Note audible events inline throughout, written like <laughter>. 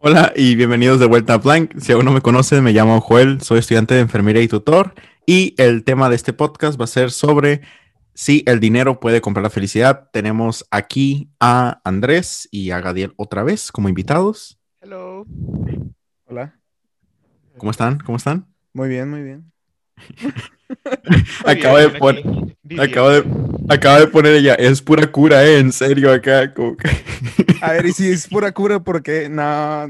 Hola y bienvenidos de vuelta a Blank. Si aún no me conocen, me llamo Joel, soy estudiante de enfermería y tutor. Y el tema de este podcast va a ser sobre si el dinero puede comprar la felicidad. Tenemos aquí a Andrés y a Gadiel otra vez como invitados. Hello. Hola. ¿Cómo están? ¿Cómo están? Muy bien, muy bien. <laughs> acaba, de poner, acaba, de, acaba de poner ella, es pura cura, ¿eh? En serio, acá. Como que... A ver, y si es pura cura, porque no.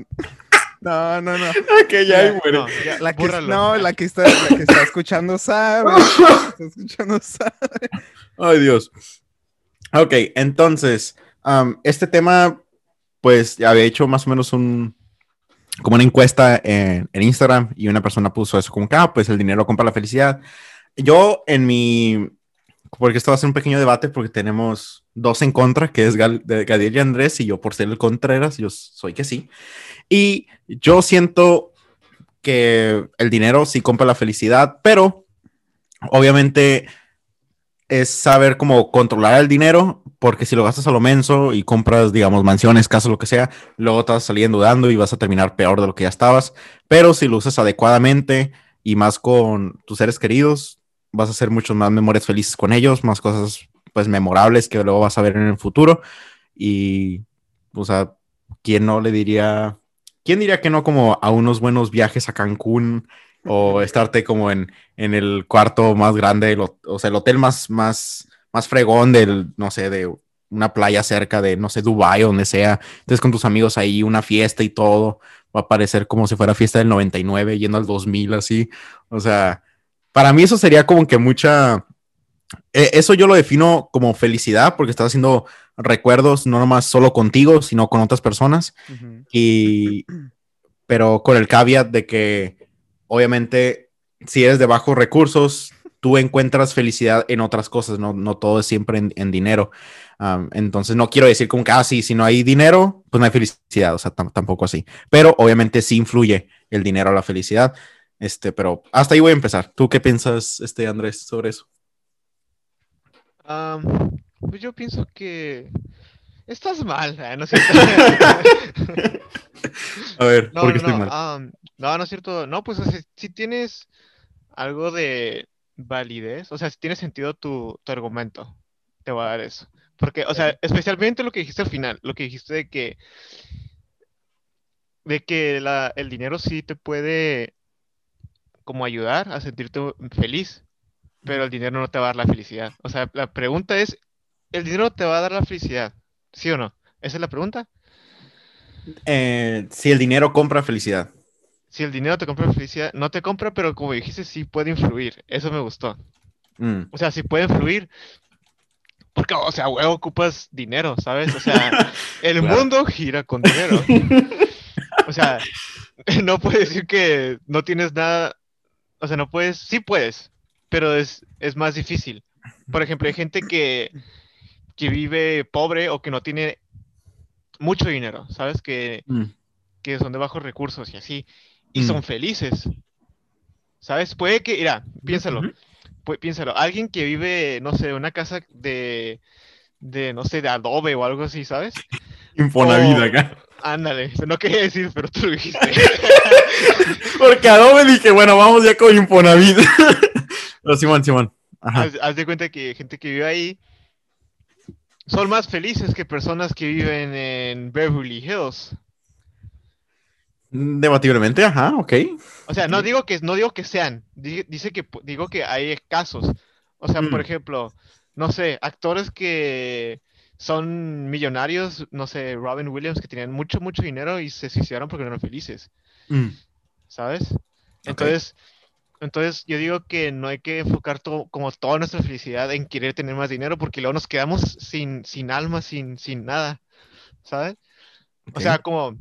No, no, no. que ya hay muere. No, la que, no, la que, está, la que está escuchando sabe. está escuchando sabe. Ay, Dios. Ok, entonces, um, este tema, pues ya había hecho más o menos un, como una encuesta en, en, Instagram y una persona puso eso como que, ah, pues el dinero compra la felicidad. Yo en mi, porque esto va a ser un pequeño debate porque tenemos dos en contra, que es Gal, Gadiel y Andrés y yo por ser el Contreras, yo soy que sí. Y yo siento que el dinero sí compra la felicidad, pero obviamente es saber cómo controlar el dinero, porque si lo gastas a lo menso y compras, digamos, mansiones, casas, lo que sea, luego te vas a salir y vas a terminar peor de lo que ya estabas. Pero si lo usas adecuadamente y más con tus seres queridos, vas a hacer muchas más memorias felices con ellos, más cosas, pues, memorables que luego vas a ver en el futuro. Y, o sea, ¿quién no le diría, quién diría que no como a unos buenos viajes a Cancún? o estarte como en, en el cuarto más grande, o sea, el hotel más, más, más fregón del, no sé, de una playa cerca de, no sé, Dubai o donde sea. Entonces con tus amigos ahí, una fiesta y todo. Va a parecer como si fuera fiesta del 99, yendo al 2000, así. O sea, para mí eso sería como que mucha... E, eso yo lo defino como felicidad porque estás haciendo recuerdos no nomás solo contigo, sino con otras personas. Y... Pero con el caveat de que obviamente, si eres de bajos recursos, tú encuentras felicidad en otras cosas, no, no todo es siempre en, dinero. entonces, no quiero decir como que, ah, sí, si no hay dinero, pues no hay felicidad, o sea, tampoco así. Pero obviamente sí influye el dinero a la felicidad. Este, pero hasta ahí voy a empezar. ¿Tú qué piensas, este, Andrés, sobre eso? pues yo pienso que estás mal, ¿eh? ¿no <laughs> a ver, ¿por qué estoy mal? No, no es cierto. No, pues si, tienes algo de validez, o sea, si tiene sentido tu, argumento, te voy a dar eso. Porque, o sea, especialmente lo que dijiste al final, lo que dijiste de que, de que la, el dinero sí te puede como ayudar a sentirte feliz, pero el dinero no te va a dar la felicidad. O sea, la pregunta es, ¿el dinero te va a dar la felicidad? ¿Sí o no? ¿Esa es la pregunta? Eh, si el dinero compra felicidad si el dinero te compra felicidad, no te compra, pero como dijiste, sí puede influir. Eso me gustó. Mm. O sea, sí puede influir. Porque, o sea, huevo, ocupas dinero, ¿sabes? O sea, <laughs> el mundo gira con dinero. <laughs> O sea, <laughs> no puedes decir que no tienes nada. O sea, no puedes. Sí puedes, pero es, es más difícil. Por ejemplo, hay gente que, que vive pobre o que no tiene mucho dinero, ¿sabes? Que, mm. que son de bajos recursos y así y son mm. felices. ¿Sabes? Puede que, mira, piénsalo, piénsalo, alguien que vive, no sé, una casa de, de, no sé, de adobe o algo así, ¿sabes? Infonavit acá. Ándale, no quería decir, pero tú lo dijiste. <laughs> Porque Adobe dije, bueno, vamos ya con Infonavit. <laughs> pero Simón, Simón. Haz, haz, de cuenta que gente que vive ahí son más felices que personas que viven en Beverly Hills. Debatiblemente, ajá, ok. O sea, no digo que, no digo que sean, dice que digo que hay casos. O sea, por mm. ejemplo, no sé, actores que son millonarios, no sé, Robin Williams, que tenían mucho, mucho dinero y se suicidaron porque no eran felices. Mm. ¿Sabes? Entonces, entonces yo digo que no hay que enfocar todo, como toda nuestra felicidad en querer tener más dinero porque luego nos quedamos sin, sin alma, sin, sin nada. ¿Sabes? O sea, como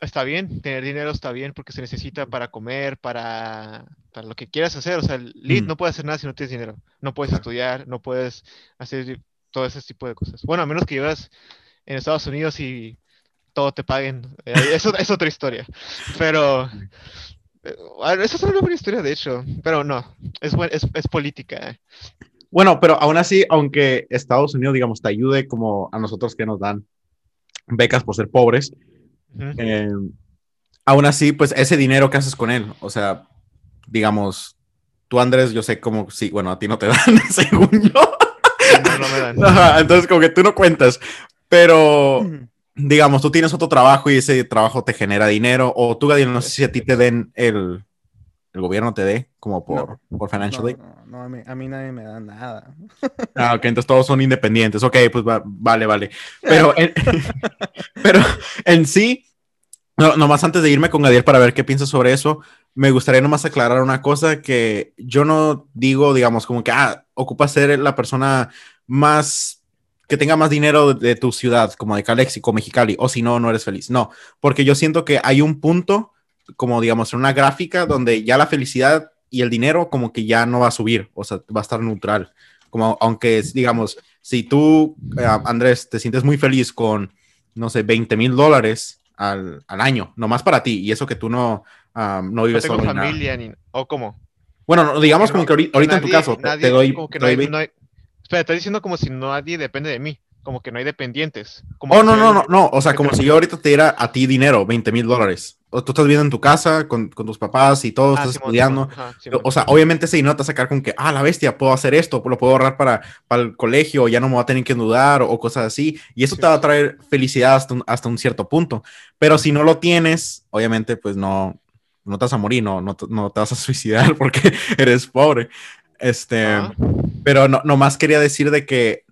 está bien, tener dinero está bien porque se necesita para comer, para, para lo que quieras hacer. O sea, el lead mm. no puede hacer nada si no tienes dinero. No puedes estudiar, no puedes hacer todo ese tipo de cosas. Bueno, a menos que vivas en Estados Unidos y todo te paguen. Eh, eso es otra historia. Pero eh, esa es una buena historia, de hecho. Pero no, es, es, es política. Eh. Bueno, pero aún así, aunque Estados Unidos, digamos, te ayude como a nosotros que nos dan becas por ser pobres. Eh, aún así, pues ese dinero que haces con él, o sea, digamos, tú Andrés, yo sé como, sí, bueno, a ti no te <laughs> dan, según yo. No, no me dan. <laughs> Ajá, entonces como que tú no cuentas, pero digamos, tú tienes otro trabajo y ese trabajo te genera dinero, o tú, Gadiel, no sé si a ti te den el, el gobierno te dé, como por, por financial No, aid. no, no, a, mí, a mí nadie me da nada. <laughs> Ah, ok, entonces todos son independientes. Ok, pues va- vale, vale. Pero en, <laughs> pero en sí, no, nomás antes de irme con Gadiel para ver qué piensas sobre eso, me gustaría nomás aclarar una cosa que yo no digo, digamos, como que, ah, ocupa ser la persona más que tenga más dinero de, de tu ciudad, como de Calexico, Mexicali, o si no, no eres feliz. No, porque yo siento que hay un punto, como digamos, en una gráfica donde ya la felicidad y el dinero como que ya no va a subir, o sea, va a estar neutral. Como aunque, digamos, si tú, eh, Andrés, te sientes muy feliz con, no sé, 20 mil dólares al, al año, nomás para ti, y eso que tú no, ah, no No vives tengo solo ni nada. familia ni... ¿O cómo? Bueno, no, digamos como que ahorita, ahorita en tu Nadie- caso, te- te, nadie- doy, como que te no doy no hay- Espera, estás diciendo como si nadie depende de mí. Como que no hay dependientes. Como Oh, no, no, no, no. O sea, ¿Qué como si yo ahorita te diera a ti dinero, 20 mil dólares. O tú estás viviendo en tu casa con, con tus papás y todo, Ah, estás Simón, estudiando. Ajá, Simón. O sea, obviamente ese dinero te va a sacar con que, ah, la bestia, puedo hacer esto, lo puedo ahorrar para, para el colegio, ya no me voy a tener que endeudar o, o cosas así. Y eso Sí. te va a traer felicidad hasta un, hasta un cierto punto. Pero si no lo tienes, obviamente, pues no, no te vas a morir, no, no, no te vas a <laughs> suicidar porque eres pobre. Este, Ah, pero no, nomás quería decir de que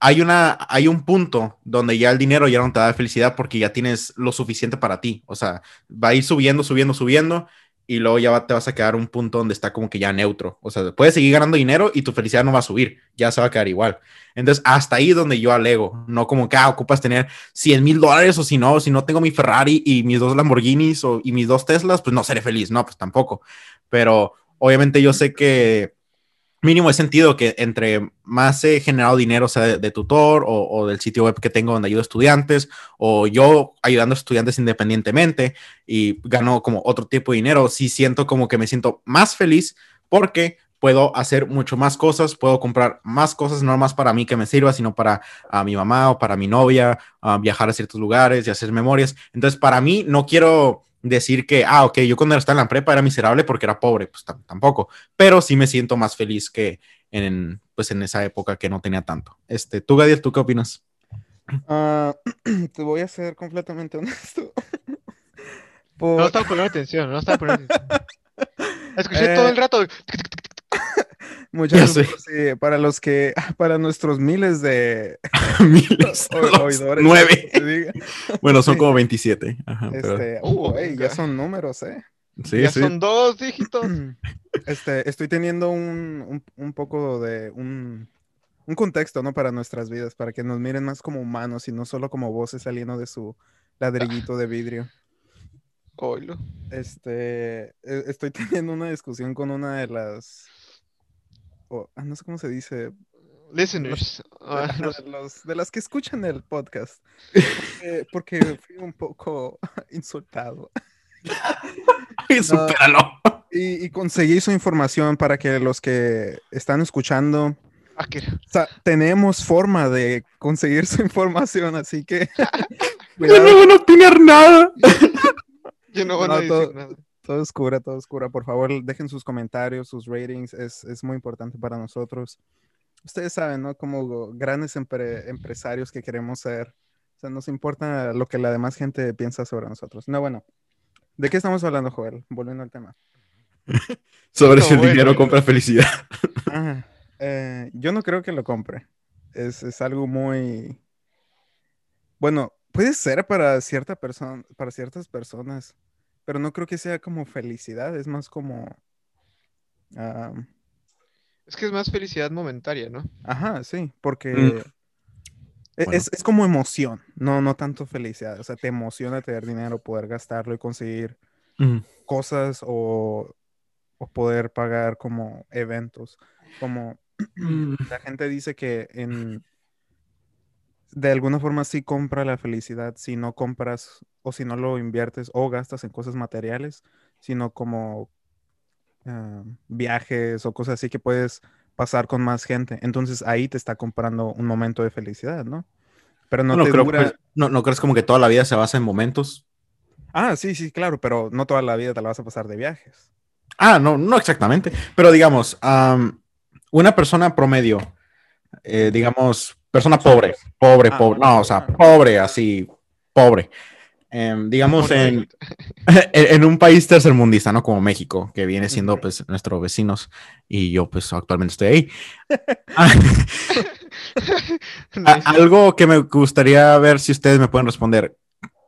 hay, una, hay un punto donde ya el dinero ya no te da felicidad porque ya tienes lo suficiente para ti. O sea, va a ir subiendo, subiendo, subiendo y luego ya va- te vas a quedar un punto donde está como que ya neutro. O sea, puedes seguir ganando dinero y tu felicidad no va a subir, ya se va a quedar igual. Entonces, hasta ahí donde yo alego, no como que ah, ocupas tener 100 mil dólares o si no, si no tengo mi Ferrari y mis dos Lamborghinis o, y mis dos Teslas, pues no seré feliz. No, pues tampoco. Pero obviamente yo sé que mínimo he sentido que entre más he generado dinero, sea de, tutor o, del sitio web que tengo donde ayudo a estudiantes, o yo ayudando a estudiantes independientemente y gano como otro tipo de dinero, sí siento como que me siento más feliz porque puedo hacer mucho más cosas, puedo comprar más cosas, no más para mí que me sirva, sino para a mi mamá o para mi novia, viajar a ciertos lugares y hacer memorias. Entonces, para mí, no quiero decir que, ah, ok, yo cuando estaba en la prepa era miserable porque era pobre, pues tam- tampoco, pero sí me siento más feliz que en, pues en esa época que no tenía tanto. Este, tú, Gadiel, ¿tú qué opinas? Ah, <clears throat> te voy a ser completamente honesto. <laughs> No Por- estaba poniendo atención, no estaba poniendo atención. <laughs> Escuché Eh, todo el rato. <laughs> Muchas Ya gracias, sí, para los que, <laughs> para nuestros miles de <laughs> Miles, <laughs> o- oidores, nueve. diga, Bueno, son Sí. como 27. Ajá, pero- este, uh, ya son números, eh. sí, ya sí. son dos dígitos. <clears throat> Este, estoy teniendo un, un, un poco de un, un contexto, ¿no? Para nuestras vidas, para que nos miren más como humanos y no solo como voces saliendo de su ladrillito de vidrio. Oilo. Este, e- estoy teniendo una discusión con una de las, o- ah, no sé cómo se dice, Listeners. <laughs> ah, de, sé. los, de las que escuchan el podcast, porque, porque fui un poco <laughs> insultado. <laughs> Ay, supéralo. Y, y conseguí su información para que los que están escuchando, Ah, que- o sea, tenemos forma de conseguir su información, así que Yo no van a opinar nada. Yo no voy No, a decir todo- nada. Todo es cura, todo es cura. Por favor, dejen sus comentarios, sus ratings, es, es muy importante para nosotros. Ustedes saben, ¿no? Como grandes empre- empresarios que queremos ser, o sea, nos importa lo que la demás gente piensa sobre nosotros. No, bueno, ¿de qué estamos hablando, Joel? Volviendo al tema. <laughs> Sobre No, si el bueno. dinero compra felicidad. <laughs> Ah, eh, yo no creo que lo compre. Es, es algo muy... Bueno, puede ser para cierta persona, para ciertas personas, pero no creo que sea como felicidad, es más como... Es que es más felicidad momentaria, ¿no? ajá, sí, porque Mm. e- Bueno. es, es como emoción, no, no tanto felicidad. O sea, te emociona tener dinero, poder gastarlo y conseguir cosas o, o poder pagar como eventos. Como la gente dice que en de alguna forma sí compra la felicidad si no compras o si no lo inviertes o gastas en cosas materiales, sino como ah, viajes o cosas así que puedes pasar con más gente. Entonces ahí te está comprando un momento de felicidad, ¿no? Pero no No, te creo, dura. pues, no, no crees como que toda la vida se basa en momentos. Ah, sí, sí, claro, pero no toda la vida te la vas a pasar de viajes. Ah, no, no exactamente. Pero digamos, una persona promedio, eh, digamos, persona pobre, pobre, Ah, pobre, no, o sea, pobre, así, pobre. Em, digamos, <laughs> en, en un país tercermundista, ¿no? Como México, que viene siendo, pues, nuestros vecinos, y yo, pues, actualmente estoy ahí. <laughs> <laughs> Ah, algo que me gustaría ver si ustedes me pueden responder.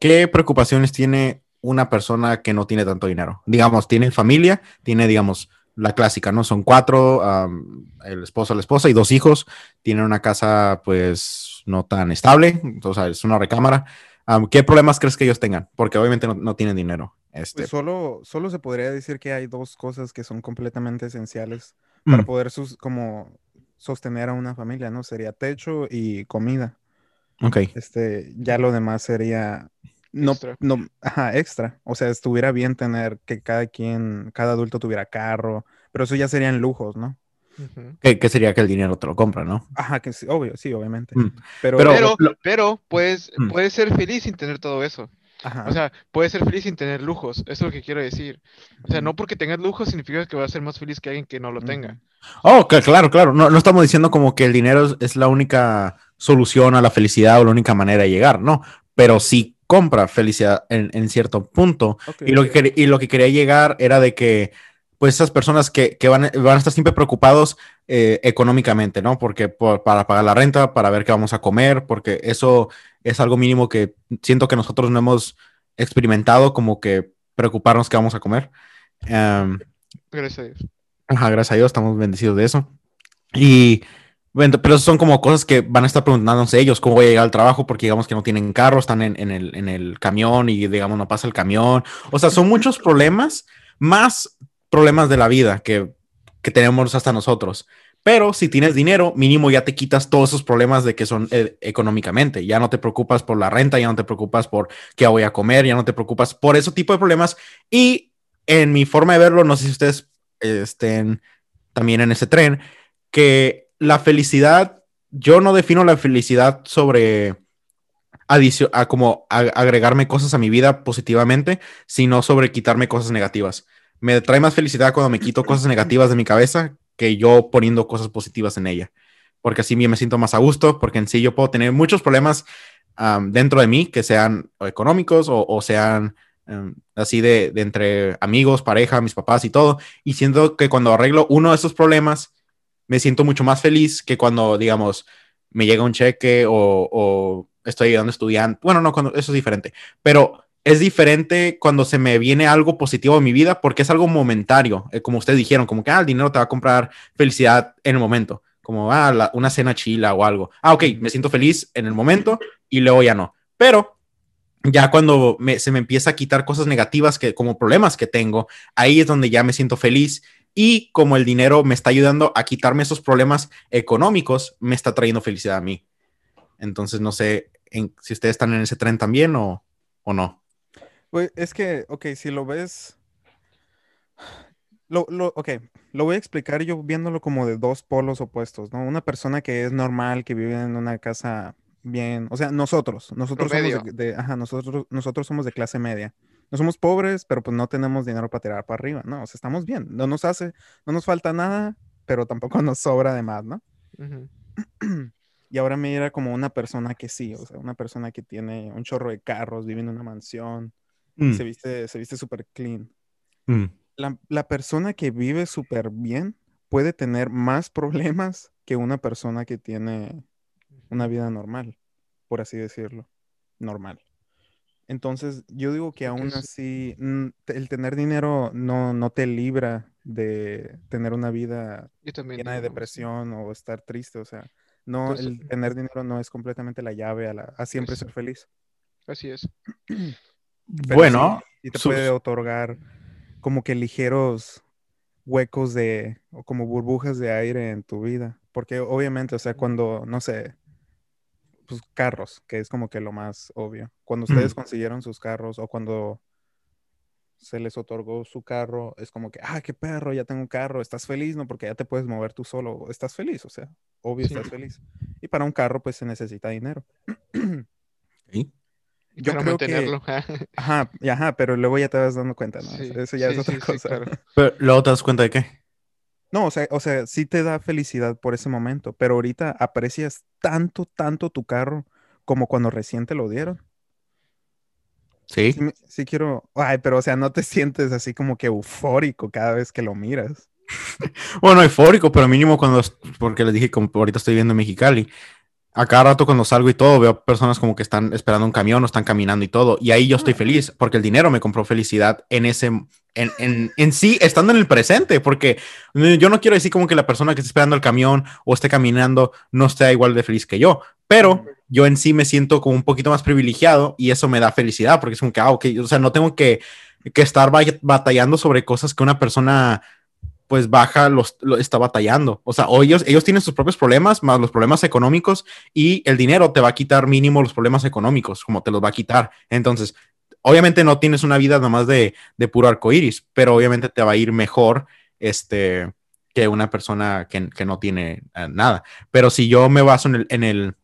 ¿Qué preocupaciones tiene una persona que no tiene tanto dinero? Digamos, tiene familia, tiene, digamos, la clásica, ¿no? Son cuatro, el esposo, la esposa y dos hijos. Tienen una casa, pues, no tan estable, sea, es una recámara. ¿qué problemas crees que ellos tengan? Porque obviamente no, no tienen dinero. Este, Pues solo, solo se podría decir que hay dos cosas que son completamente esenciales para mm, poder sus- como sostener a una familia, ¿no? Sería techo y comida. ok. Este, ya lo demás sería no, Extra. no, ajá, extra. O sea, estuviera bien tener que cada quien, cada adulto tuviera carro, pero eso ya serían lujos, ¿no? Ujú. ¿Qué, qué sería que el dinero te lo compra, no? Ajá, que sí, obvio, sí, obviamente. Mm, Pero, pero- Pero, lo- pero puedes, Mm. puedes ser feliz sin tener todo eso. ajá, O sea, puedes ser feliz sin tener lujos. Eso es lo que quiero decir. O sea, no porque tengas lujos significa que vas a ser más feliz que alguien que no lo tenga. Oh, que- claro, claro. No, no estamos diciendo como que el dinero es, es la única solución a la felicidad o la única manera de llegar, no. Pero sí compra felicidad en, en cierto punto. Y lo, que, y lo que quería llegar era de que, pues, esas personas que, que van, van a estar siempre preocupados eh, económicamente, ¿no? Porque por- para pagar la renta, para ver qué vamos a comer, porque eso es algo mínimo que siento que nosotros no hemos experimentado, como que preocuparnos qué vamos a comer. Em, Gracias a Dios. Ajá, gracias a Dios, estamos bendecidos de eso. Y bueno, pero son como cosas que van a estar preguntándose ellos, cómo voy a llegar al trabajo, porque digamos que no tienen carro, están en, en el, en el camión y digamos no pasa el camión. O sea, son muchos problemas, más problemas de la vida que, que tenemos hasta nosotros. Pero si tienes dinero, mínimo ya te quitas todos esos problemas de que son eh, económicamente. Ya no te preocupas por la renta, ya no te preocupas por qué voy a comer, ya no te preocupas por ese tipo de problemas. Y en mi forma de verlo, no sé si ustedes estén también en ese tren, que la felicidad, yo no defino la felicidad sobre a como agregarme cosas a mi vida positivamente, sino sobre quitarme cosas negativas. Me trae más felicidad cuando me quito cosas negativas de mi cabeza que yo poniendo cosas positivas en ella. Porque así me siento más a gusto, porque en sí yo puedo tener muchos problemas dentro de mí, que sean económicos o, sean em, así de entre amigos, pareja, mis papás y todo. Y siento que cuando arreglo uno de esos problemas, me siento mucho más feliz que cuando, digamos, me llega un cheque o, estoy ayudando a. Bueno, no, cuando, eso es diferente. Pero es diferente cuando se me viene algo positivo en mi vida porque es algo momentario. Eh, como ustedes dijeron, como que ah, el dinero te va a comprar felicidad en el momento. Como ah, la- una cena chila o algo. Ah, ok, me siento feliz en el momento y luego ya no. Pero ya cuando me- se me empieza a quitar cosas negativas que como problemas que tengo, ahí es donde ya me siento feliz y como el dinero me está ayudando a quitarme esos problemas económicos, me está trayendo felicidad a mí. Entonces no sé en- si ustedes están en ese tren también o, o no. Pues es que, ok, si lo ves, lo, lo, ok, lo voy a explicar yo viéndolo como de dos polos opuestos, ¿no? Una persona que es normal, que vive en una casa bien, o sea, nosotros, nosotros somos Promedio. de, de- ajá, nosotros, nosotros somos de clase media. No somos pobres, pero pues no tenemos dinero para tirar para arriba, ¿no? O sea, estamos bien, no nos hace, no nos falta nada, pero tampoco <laughs> nos sobra de más, ¿no? <clears throat> Y ahora mira como una persona que sí, o sea, una persona que tiene un chorro de carros, vive en una mansión, Mm, se viste, se viste súper clean. mm, La, la persona que vive súper bien puede tener más <laughs> problemas que una persona que tiene una vida normal, por así decirlo, normal. Entonces, yo digo que aún así, mm, el tener dinero no, no te libra de tener una vida llena de depresión o estar triste. O sea, no, Entonces, el tener dinero no es completamente la llave a, la- a siempre Es- ser feliz. Así es. <clears throat> Pero bueno, sí, sí te sus- puede otorgar como que ligeros huecos de, o como burbujas de aire en tu vida. Porque obviamente, o sea, cuando, no sé, pues carros, que es como que lo más obvio. Cuando ustedes Mm. consiguieron sus carros o cuando se les otorgó su carro, es como que, ah, qué perro, ya tengo un carro, estás feliz, ¿no? Porque ya te puedes mover tú solo, estás feliz, o sea, obvio Sí. estás feliz. Y para un carro, pues se necesita dinero. <clears throat> Sí. yo para creo que... mantenerlo. <laughs> Ajá, y ajá, pero luego ya te vas dando cuenta, ¿no? Sí, Eso ya sí, es otra sí, sí, cosa. claro. Pero luego te das cuenta de qué. No, o sea, o sea, sí te da felicidad por ese momento, pero ahorita aprecias tanto, tanto tu carro como cuando recién te lo dieron. Sí. Sí, quiero, ay, pero o sea, no te <laughs> sientes así como que eufórico cada vez que lo miras. <laughs> Bueno, eufórico, pero mínimo cuando, porque les dije, como ahorita estoy viviendo en Mexicali, a cada rato cuando salgo y todo, veo personas como que están esperando un camión o están caminando y todo, y ahí yo estoy feliz, porque el dinero me compró felicidad en ese, en, en, en sí, estando en el presente, porque eh, yo no quiero decir como que la persona que está esperando el camión o esté caminando no esté igual de feliz que yo, pero yo en sí me siento como un poquito más privilegiado y eso me da felicidad, porque es como que, ah, ok, o sea, no tengo que, que estar ba- batallando sobre cosas que una persona pues baja los, lo está batallando. O sea, ellos, ellos tienen sus propios problemas, más los problemas económicos, y el dinero te va a quitar mínimo los problemas económicos, como te los va a quitar. Entonces, obviamente no tienes una vida nomás de, de puro arco iris, pero obviamente te va a ir mejor este, que una persona que, que no tiene eh, nada. Pero si yo me baso en el,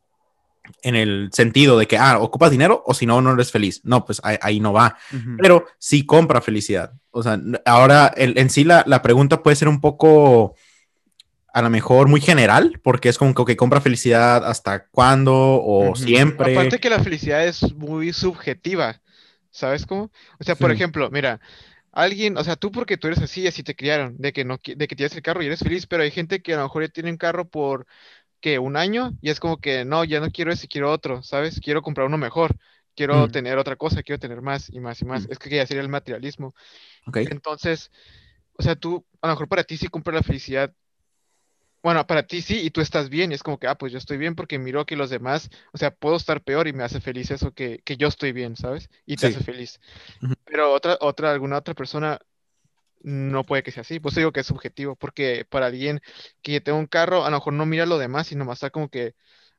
en el sentido de que, ah, ocupas dinero o si no, no eres feliz. No, pues ahí, ahí no va pero sí compra felicidad. O sea, ahora el- en sí la, la pregunta puede ser un poco, a lo mejor muy general, porque es como que compra felicidad hasta cuándo o siempre. Aparte que la felicidad es muy subjetiva, ¿sabes cómo? O sea, por Sí. ejemplo, mira, alguien, o sea, tú porque tú eres así, así te criaron, de que no, de que tienes el carro y eres feliz, pero hay gente que a lo mejor ya tiene un carro por, que Un año y es como que, no, ya no quiero ese, quiero otro, ¿sabes? Quiero comprar uno mejor, quiero Mm. tener otra cosa, quiero tener más y más y más. Mm. Es que ya sería el materialismo. Entonces, o sea, tú, a lo mejor para ti sí compra la felicidad. Bueno, para ti sí, y tú estás bien, y es como que, ah, pues yo estoy bien porque miro que los demás, o sea, puedo estar peor y me hace feliz eso que, que yo estoy bien, ¿sabes? Y te Sí. hace feliz. Pero otra, otra, alguna otra persona no puede que sea así. Pues digo que es subjetivo, porque para alguien que tenga un carro, a lo mejor no mira lo demás, sino más está como que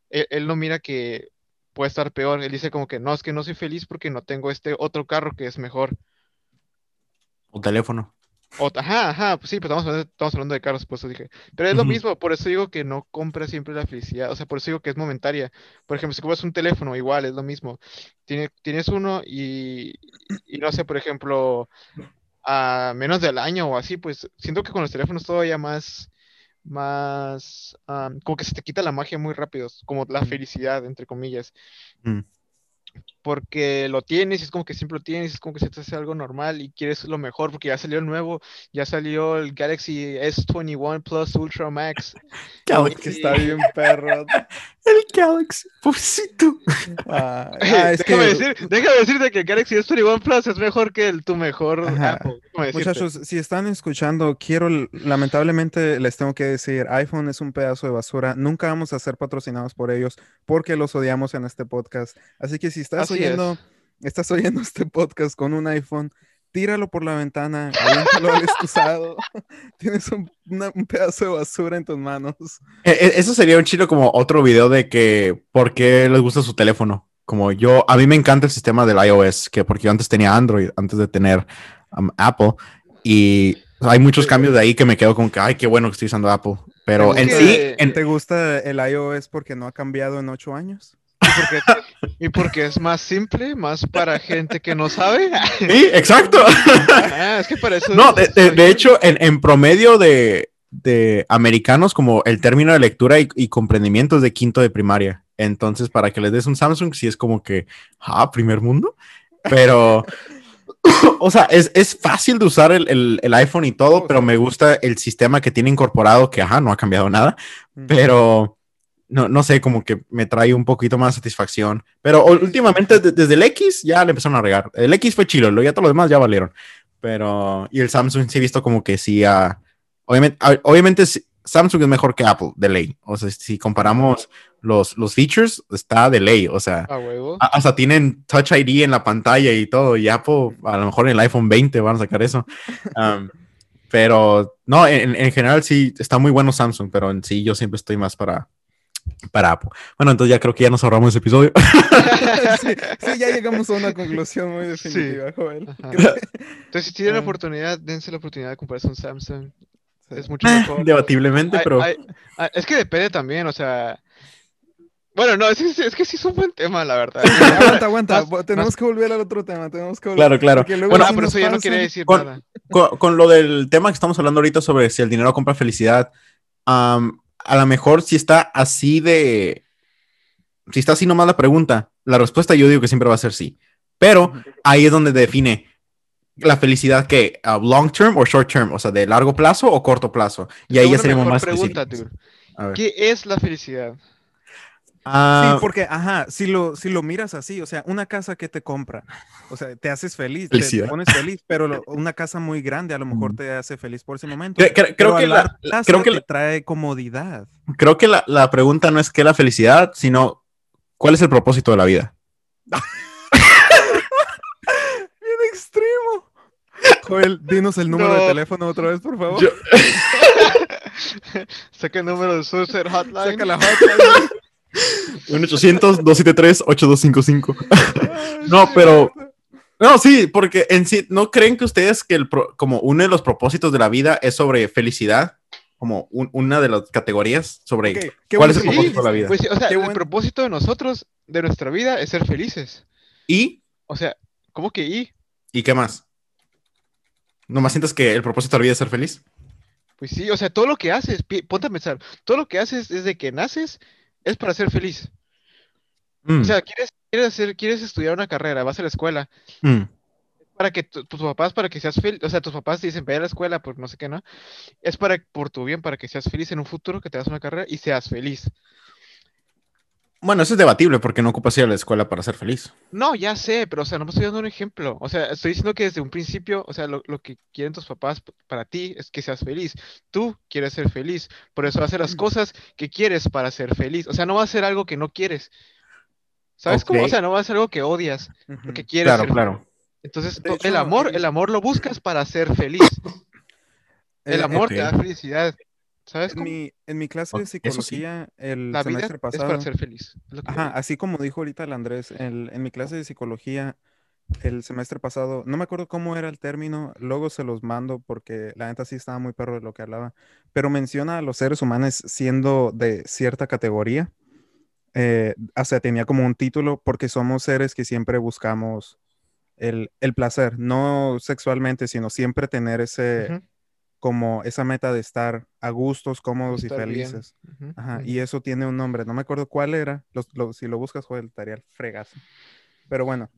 él, él no mira que puede estar peor. Él dice como que no, es que no soy feliz porque no tengo este otro carro que es mejor. O teléfono. O- ajá, ajá, pues sí, pues estamos hablando, estamos hablando de carros, por eso dije. Pero es lo mismo, por eso digo que no compra siempre la felicidad, o sea, por eso digo que es momentaria. Por ejemplo, si compras un teléfono, igual, es lo mismo. Tiene- tienes uno y, y no sé, por ejemplo, a menos del año o así, pues siento que con los teléfonos todavía más, más, am, como que se te quita la magia muy rápido, como la Mm. felicidad, entre comillas Mm. porque lo tienes y es como que siempre lo tienes, es como que se te hace algo normal y quieres lo mejor porque ya salió el nuevo, ya salió el Galaxy S21 Plus Ultra Max. <laughs> Que está bien perro. <laughs> El Galaxy. Pobrecito. Ah, <laughs> ah, es déjame, que, decir, déjame decirte que el Galaxy S21 Plus es mejor que el tu mejor. Apple. muchachos, si están escuchando, quiero, lamentablemente les tengo que decir, iPhone es un pedazo de basura. Nunca vamos a ser patrocinados por ellos porque los odiamos en este podcast. Así que si estás Así es. oyendo, estás oyendo este podcast con un iPhone, tíralo por la ventana, aviéntalo al excusado. <laughs> Tienes un, una- un pedazo de basura en tus manos. E- e- Eso sería un chilo como otro video de que por qué les gusta su teléfono. Como yo, a mí me encanta el sistema del iOS, que porque yo antes tenía Android, antes de tener um, Apple, y hay muchos cambios de ahí que me quedo como que, ay, qué bueno que estoy usando Apple. Pero ¿Te en sí, en- ¿Te gusta el iOS porque no ha cambiado en ocho años? Y porque, y porque es más simple, más para gente que no sabe. <laughs> sí, exacto. Ah, es que para eso No, de, de- de hecho, en, en promedio de, de americanos, como el término de lectura y, y comprendimiento es de quinto de primaria. Entonces, para que les des un Samsung, sí es como que, ah, primer mundo. Pero, <coughs> o sea, es, es fácil de usar el, el- el iPhone y todo, Oh, pero sí. me gusta el sistema que tiene incorporado, que, ajá, no ha cambiado nada, Mm. pero no, no sé, como que me trae un poquito más satisfacción. Pero últimamente, de- desde el X, ya le empezaron a regar. El X fue chilo, lo ya todos los demás ya valieron. Pero, y el Samsung sí he visto como que sí, ah, obviamente, obviamente Samsung es mejor que Apple, de ley. O sea, si comparamos los, los features, está de ley. O sea, a- hasta tienen Touch ID en la pantalla y todo. Y Apple, a lo mejor en el iPhone 20 van a sacar eso. <laughs> Um, pero, no, en, en general sí está muy bueno Samsung, pero en sí yo siempre estoy más para, para Apple. Bueno, entonces ya creo que ya nos ahorramos ese episodio. <laughs> sí, sí, ya llegamos a una conclusión muy definitiva, Joel. Creo que- Entonces, si tienen la Ah. oportunidad, dense la oportunidad de comprarse un Samsung. Sí. Es mucho mejor. <laughs> Debatiblemente, Ay, pero ay, ay, es que depende también, o sea, Bueno, no, es, es, que sí es un buen tema, la verdad. <laughs> aguanta, aguanta. tenemos que volver al otro tema. Tenemos que Claro, claro. Bueno, pero eso ya no quiere decir nada. Con, lo del tema que estamos hablando ahorita sobre si el dinero compra felicidad, a lo mejor si está así de. Si está así nomás la pregunta, la respuesta yo digo que siempre va a ser sí. Pero ahí es donde define la felicidad que long term o short term, o sea, de largo plazo o corto plazo. Y ahí ya seríamos más pregunta, ¿Qué es la felicidad? Ah, sí, porque, ajá, si lo, si lo miras así, o sea, una casa que te compra, o sea, te haces feliz, te, pones feliz, pero <laughs> una casa muy grande a lo mejor te hace feliz por ese momento. creo, que la, creo que trae comodidad. Creo que la, la, pregunta no es qué es la felicidad, sino cuál es el propósito de la vida. <laughs> Bien extremo. Joel, dinos el número de teléfono otra vez, por favor. <laughs> Saca el número de Suicide Hotline. Saca la hotline. 1-800-273-8255. no, pero. No, sí, porque en sí, ¿no creen que ustedes que el como uno de los propósitos de la vida es sobre felicidad? Como una de las categorías sobre cuál es el propósito de la vida. Pues, o sea, el propósito de nosotros, de nuestra vida, es ser felices. ¿Y? O sea, ¿cómo que y? ¿Y qué más? ¿No más sientes que el propósito de la vida es ser feliz? Pues sí, o sea, todo lo que haces, ponte a pensar, todo lo que haces desde que naces es para ser feliz. O mm. sea, quieres, quieres, hacer, quieres estudiar una carrera, vas a la escuela. Mm. Para que tus papás, para que seas feliz, o sea, tus papás te dicen, ve a la escuela por no sé qué, ¿no? Es para, por tu bien, para que seas feliz en un futuro, que te das una carrera y seas feliz. Bueno, eso es debatible porque no ocupas ir a la escuela para ser feliz. No, ya sé, pero o sea, no me estoy dando un ejemplo. O sea, estoy diciendo que desde un principio, o sea, lo, que quieren tus papás para ti es que seas feliz. Tú quieres ser feliz, por eso hacer las cosas que quieres para ser feliz. O sea, no va a ser algo que no quieres. ¿Sabes cómo? O sea, no va a ser algo que odias, porque quieres claro, Claro, Entonces, el amor, el amor lo buscas para ser feliz. <coughs> El eh, amor te da felicidad. ¿Sabes? En mi, en mi clase de psicología, el semestre pasado. Es para ser feliz. Ajá, así como dijo ahorita el Andrés, en mi clase de psicología, el semestre pasado, no me acuerdo cómo era el término, luego se los mando porque la neta sí estaba muy perro de lo que hablaba, pero menciona a los seres humanos siendo de cierta categoría. Eh, o sea, tenía como un título porque somos seres que siempre buscamos el, el placer, no sexualmente, sino siempre tener ese, como esa meta de estar a gustos, cómodos y felices. Ajá, Y eso tiene un nombre, no me acuerdo cuál era. si lo buscas, joder, estaría el fregazo. Pero bueno.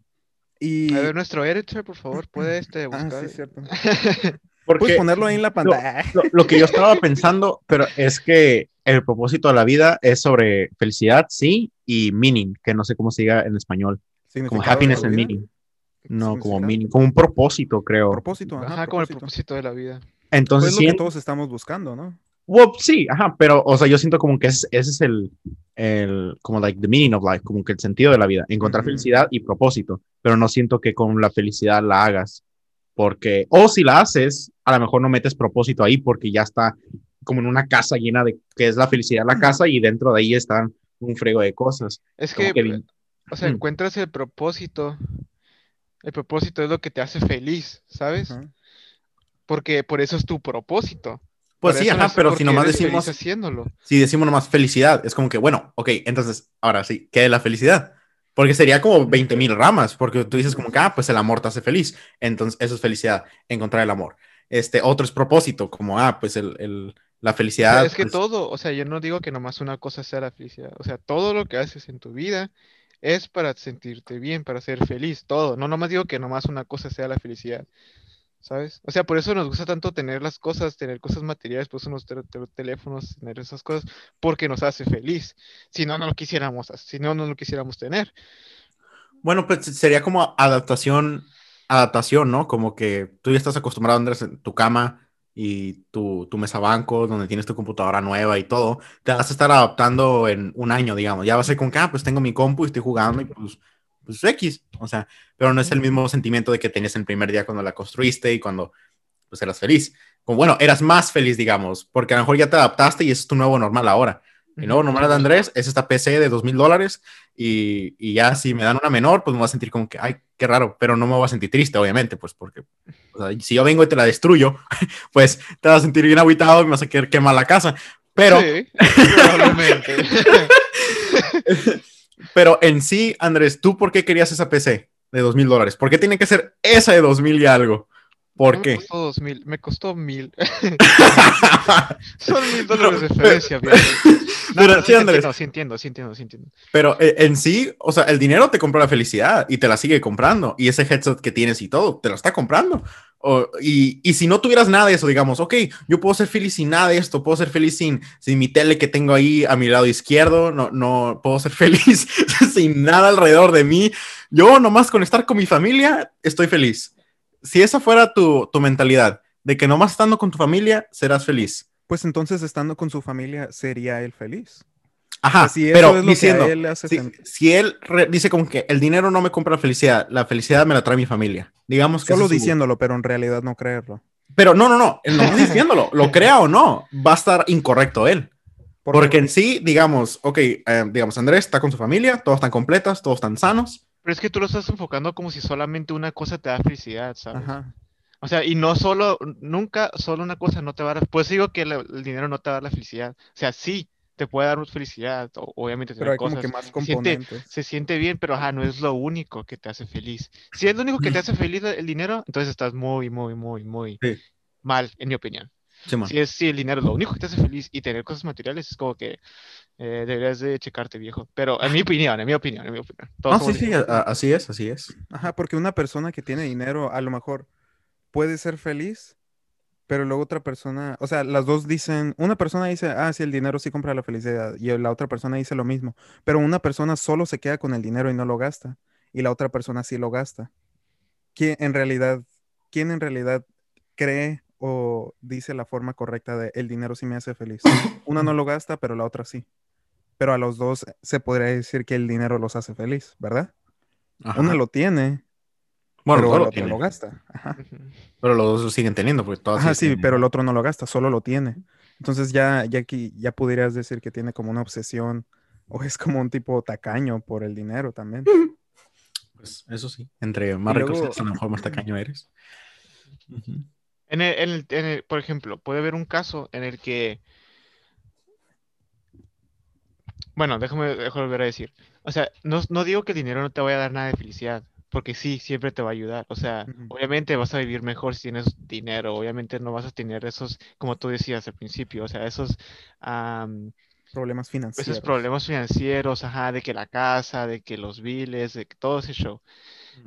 Y... A ver, nuestro editor, por favor, puede este buscar. <laughs> Ah, sí, cierto. <laughs> Puedes ponerlo ahí en la pantalla. Lo, que yo estaba pensando, pero es que el propósito de la vida es sobre felicidad, sí, y meaning, que no sé cómo se diga en español. Como happiness and meaning. No, como meaning, como un propósito, creo. Propósito, ajá, como el propósito de la vida. Entonces, pues es lo que todos estamos buscando, ¿no? sí, ajá, pero, o sea, yo siento como que ese, es el, el, como like the meaning of life, como que el sentido de la vida, encontrar felicidad y propósito, pero no siento que con la felicidad la hagas, porque, o si la haces, a lo mejor no metes propósito ahí porque ya está como en una casa llena de, que es la felicidad la casa y dentro de ahí están un frego de cosas. Es que, o sea, encuentras el propósito, el propósito es lo que te hace feliz, ¿sabes? Porque por eso es tu propósito. Pues sí, ajá, pero si nomás decimos. Haciéndolo. Si decimos nomás felicidad, es como que, bueno, ok, entonces, ahora sí, ¿qué es la felicidad? Porque sería como 20 mil ramas, porque tú dices como que, ah, pues el amor te hace feliz. Entonces, eso es felicidad, encontrar el amor. Este, otro es propósito, como, ah, pues el, el la felicidad. es que pues todo, o sea, yo no digo que nomás una cosa sea la felicidad. O sea, todo lo que haces en tu vida es para sentirte bien, para ser feliz, todo. No nomás digo que nomás una cosa sea la felicidad. ¿Sabes? O sea, por eso nos gusta tanto tener las cosas, tener cosas materiales, por eso nos teléfonos, tener esas cosas, porque nos hace feliz. Si no, no lo quisiéramos, si no, no lo quisiéramos tener. Bueno, pues sería como adaptación, adaptación, ¿no? Como que tú ya estás acostumbrado a andar en tu cama y tu, tu mesa banco, donde tienes tu computadora nueva y todo, te vas a estar adaptando en un año, digamos. Ya va a ser con que, ah, pues tengo mi compu y estoy jugando y pues pues X, o sea, pero no es el mismo sentimiento de que tenías el primer día cuando la construiste y cuando pues eras feliz. Como bueno, eras más feliz, digamos, porque a lo mejor ya te adaptaste y es tu nuevo normal ahora. El nuevo normal de Andrés es esta PC de dos mil dólares y, y, ya si me dan una menor, pues me voy a sentir como que, ay, qué raro, pero no me voy a sentir triste, obviamente, pues porque o sea, si yo vengo y te la destruyo, <laughs> pues te vas a sentir bien aguitado y me vas a querer quemar la casa. Pero, sí, probablemente. <laughs> <laughs> Pero en sí, Andrés, ¿tú por qué querías esa PC de dos mil dólares? ¿Por qué tiene que ser esa de dos mil y algo? ¿Por No qué? Me costó dos mil, me costó mil. <laughs> <laughs> Son mil dólares de diferencia. No, Pero <laughs> sí, Andrés. sí entiendo, sí entiendo, sí entiendo. Pero eh, en sí, o sea, el dinero te compró la felicidad y te la sigue comprando. Y ese headset que tienes y todo, te lo está comprando. O- y, y si no tuvieras nada de eso, digamos, ok, yo puedo ser feliz sin nada de esto, puedo ser feliz sin, sin mi tele que tengo ahí a mi lado izquierdo, no, no puedo ser <laughs> feliz sin nada alrededor de mí. Yo nomás con estar con mi familia estoy feliz. Si esa fuera tu, tu mentalidad, de que nomás estando con tu familia serás feliz. Pues entonces, estando con su familia, sería él feliz. Ajá, si pero es lo que a diciendo, él si, si él dice como que el dinero no me compra la felicidad, la felicidad me la trae mi familia. Digamos que Solo diciéndolo, pero en realidad no creerlo. Pero no, no, <laughs> no, no diciéndolo, lo crea o no, va a estar incorrecto él. ¿Por Porque en sí, digamos, ok, eh, digamos, Andrés está con su familia, todos están completas, todos están sanos. Pero es que tú lo estás enfocando como si solamente una cosa te da felicidad, ¿sabes? Ajá. O sea, y no solo, nunca solo una cosa no te va a dar, pues digo que la- el dinero no te va a dar la felicidad. O sea, sí, te puede dar felicidad, obviamente Pero hay como cosas. que más se siente- componentes. Se siente bien, pero ajá, no es lo único que te hace feliz. Si es lo único que te hace feliz el dinero, entonces estás muy, muy, muy, muy Sí. mal, en mi opinión. Simón. Si es si el dinero es lo único que te hace feliz y tener cosas materiales es como que eh, deberías de checarte, viejo. Pero en mi opinión, en mi opinión, en mi opinión. Todos No, sí, sí, así es, así es. Ajá, porque una persona que tiene dinero a lo mejor puede ser feliz, pero luego otra persona, o sea, las dos dicen, una persona dice, ah, sí, el dinero sí compra la felicidad, y la otra persona dice lo mismo, pero una persona solo se queda con el dinero y no lo gasta, y la otra persona sí lo gasta. ¿Quién en realidad, quién en realidad cree o dice la forma correcta de el dinero sí me hace feliz? Una no lo gasta, pero la otra sí. Pero a los dos se podría decir que el dinero los hace feliz, ¿verdad? Ajá. Una lo tiene, bueno, pero el lo otro tiene, lo gasta. Ajá. Pero los dos lo siguen teniendo, porque todas Ajá, sí, pero el otro no lo gasta, solo lo tiene. Entonces ya, ya aquí ya pudieras decir que tiene como una obsesión o es como un tipo tacaño por el dinero también. Pues, eso sí, entre más luego- seas, a lo mejor más tacaño eres. En el, en el- en el- por ejemplo, puede haber un caso en el que. Bueno, déjame, déjame volver a decir. O sea, no, no digo que el dinero no te vaya a dar nada de felicidad, porque sí, siempre te va a ayudar. O sea, obviamente vas a vivir mejor si tienes dinero, obviamente no vas a tener esos, como tú decías al principio, o sea, esos, am, Problemas financieros. esos problemas financieros, ajá, de que la casa, de que los biles, de que todo ese show.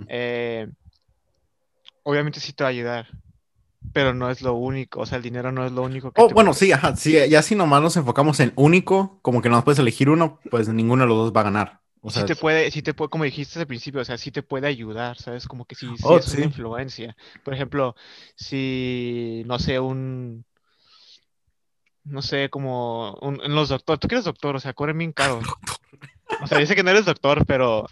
Eh, obviamente sí te va a ayudar, pero no es lo único, o sea, el dinero no es lo único que Oh, te bueno, puede- sí, ajá, sí, ya si nomás nos enfocamos en único, como que no puedes elegir uno, pues ninguno de los dos va a ganar. O sí sea, te puede, sí te puede, como dijiste al principio, o sea, sí te puede ayudar, ¿sabes? Como que sí, sí Oh, es sí. una influencia. Por ejemplo, si, no sé, un, no sé, como un- en los doctores, tú que eres doctor, o sea, cobran bien <laughs> caro. O sea, dice que no eres doctor, pero,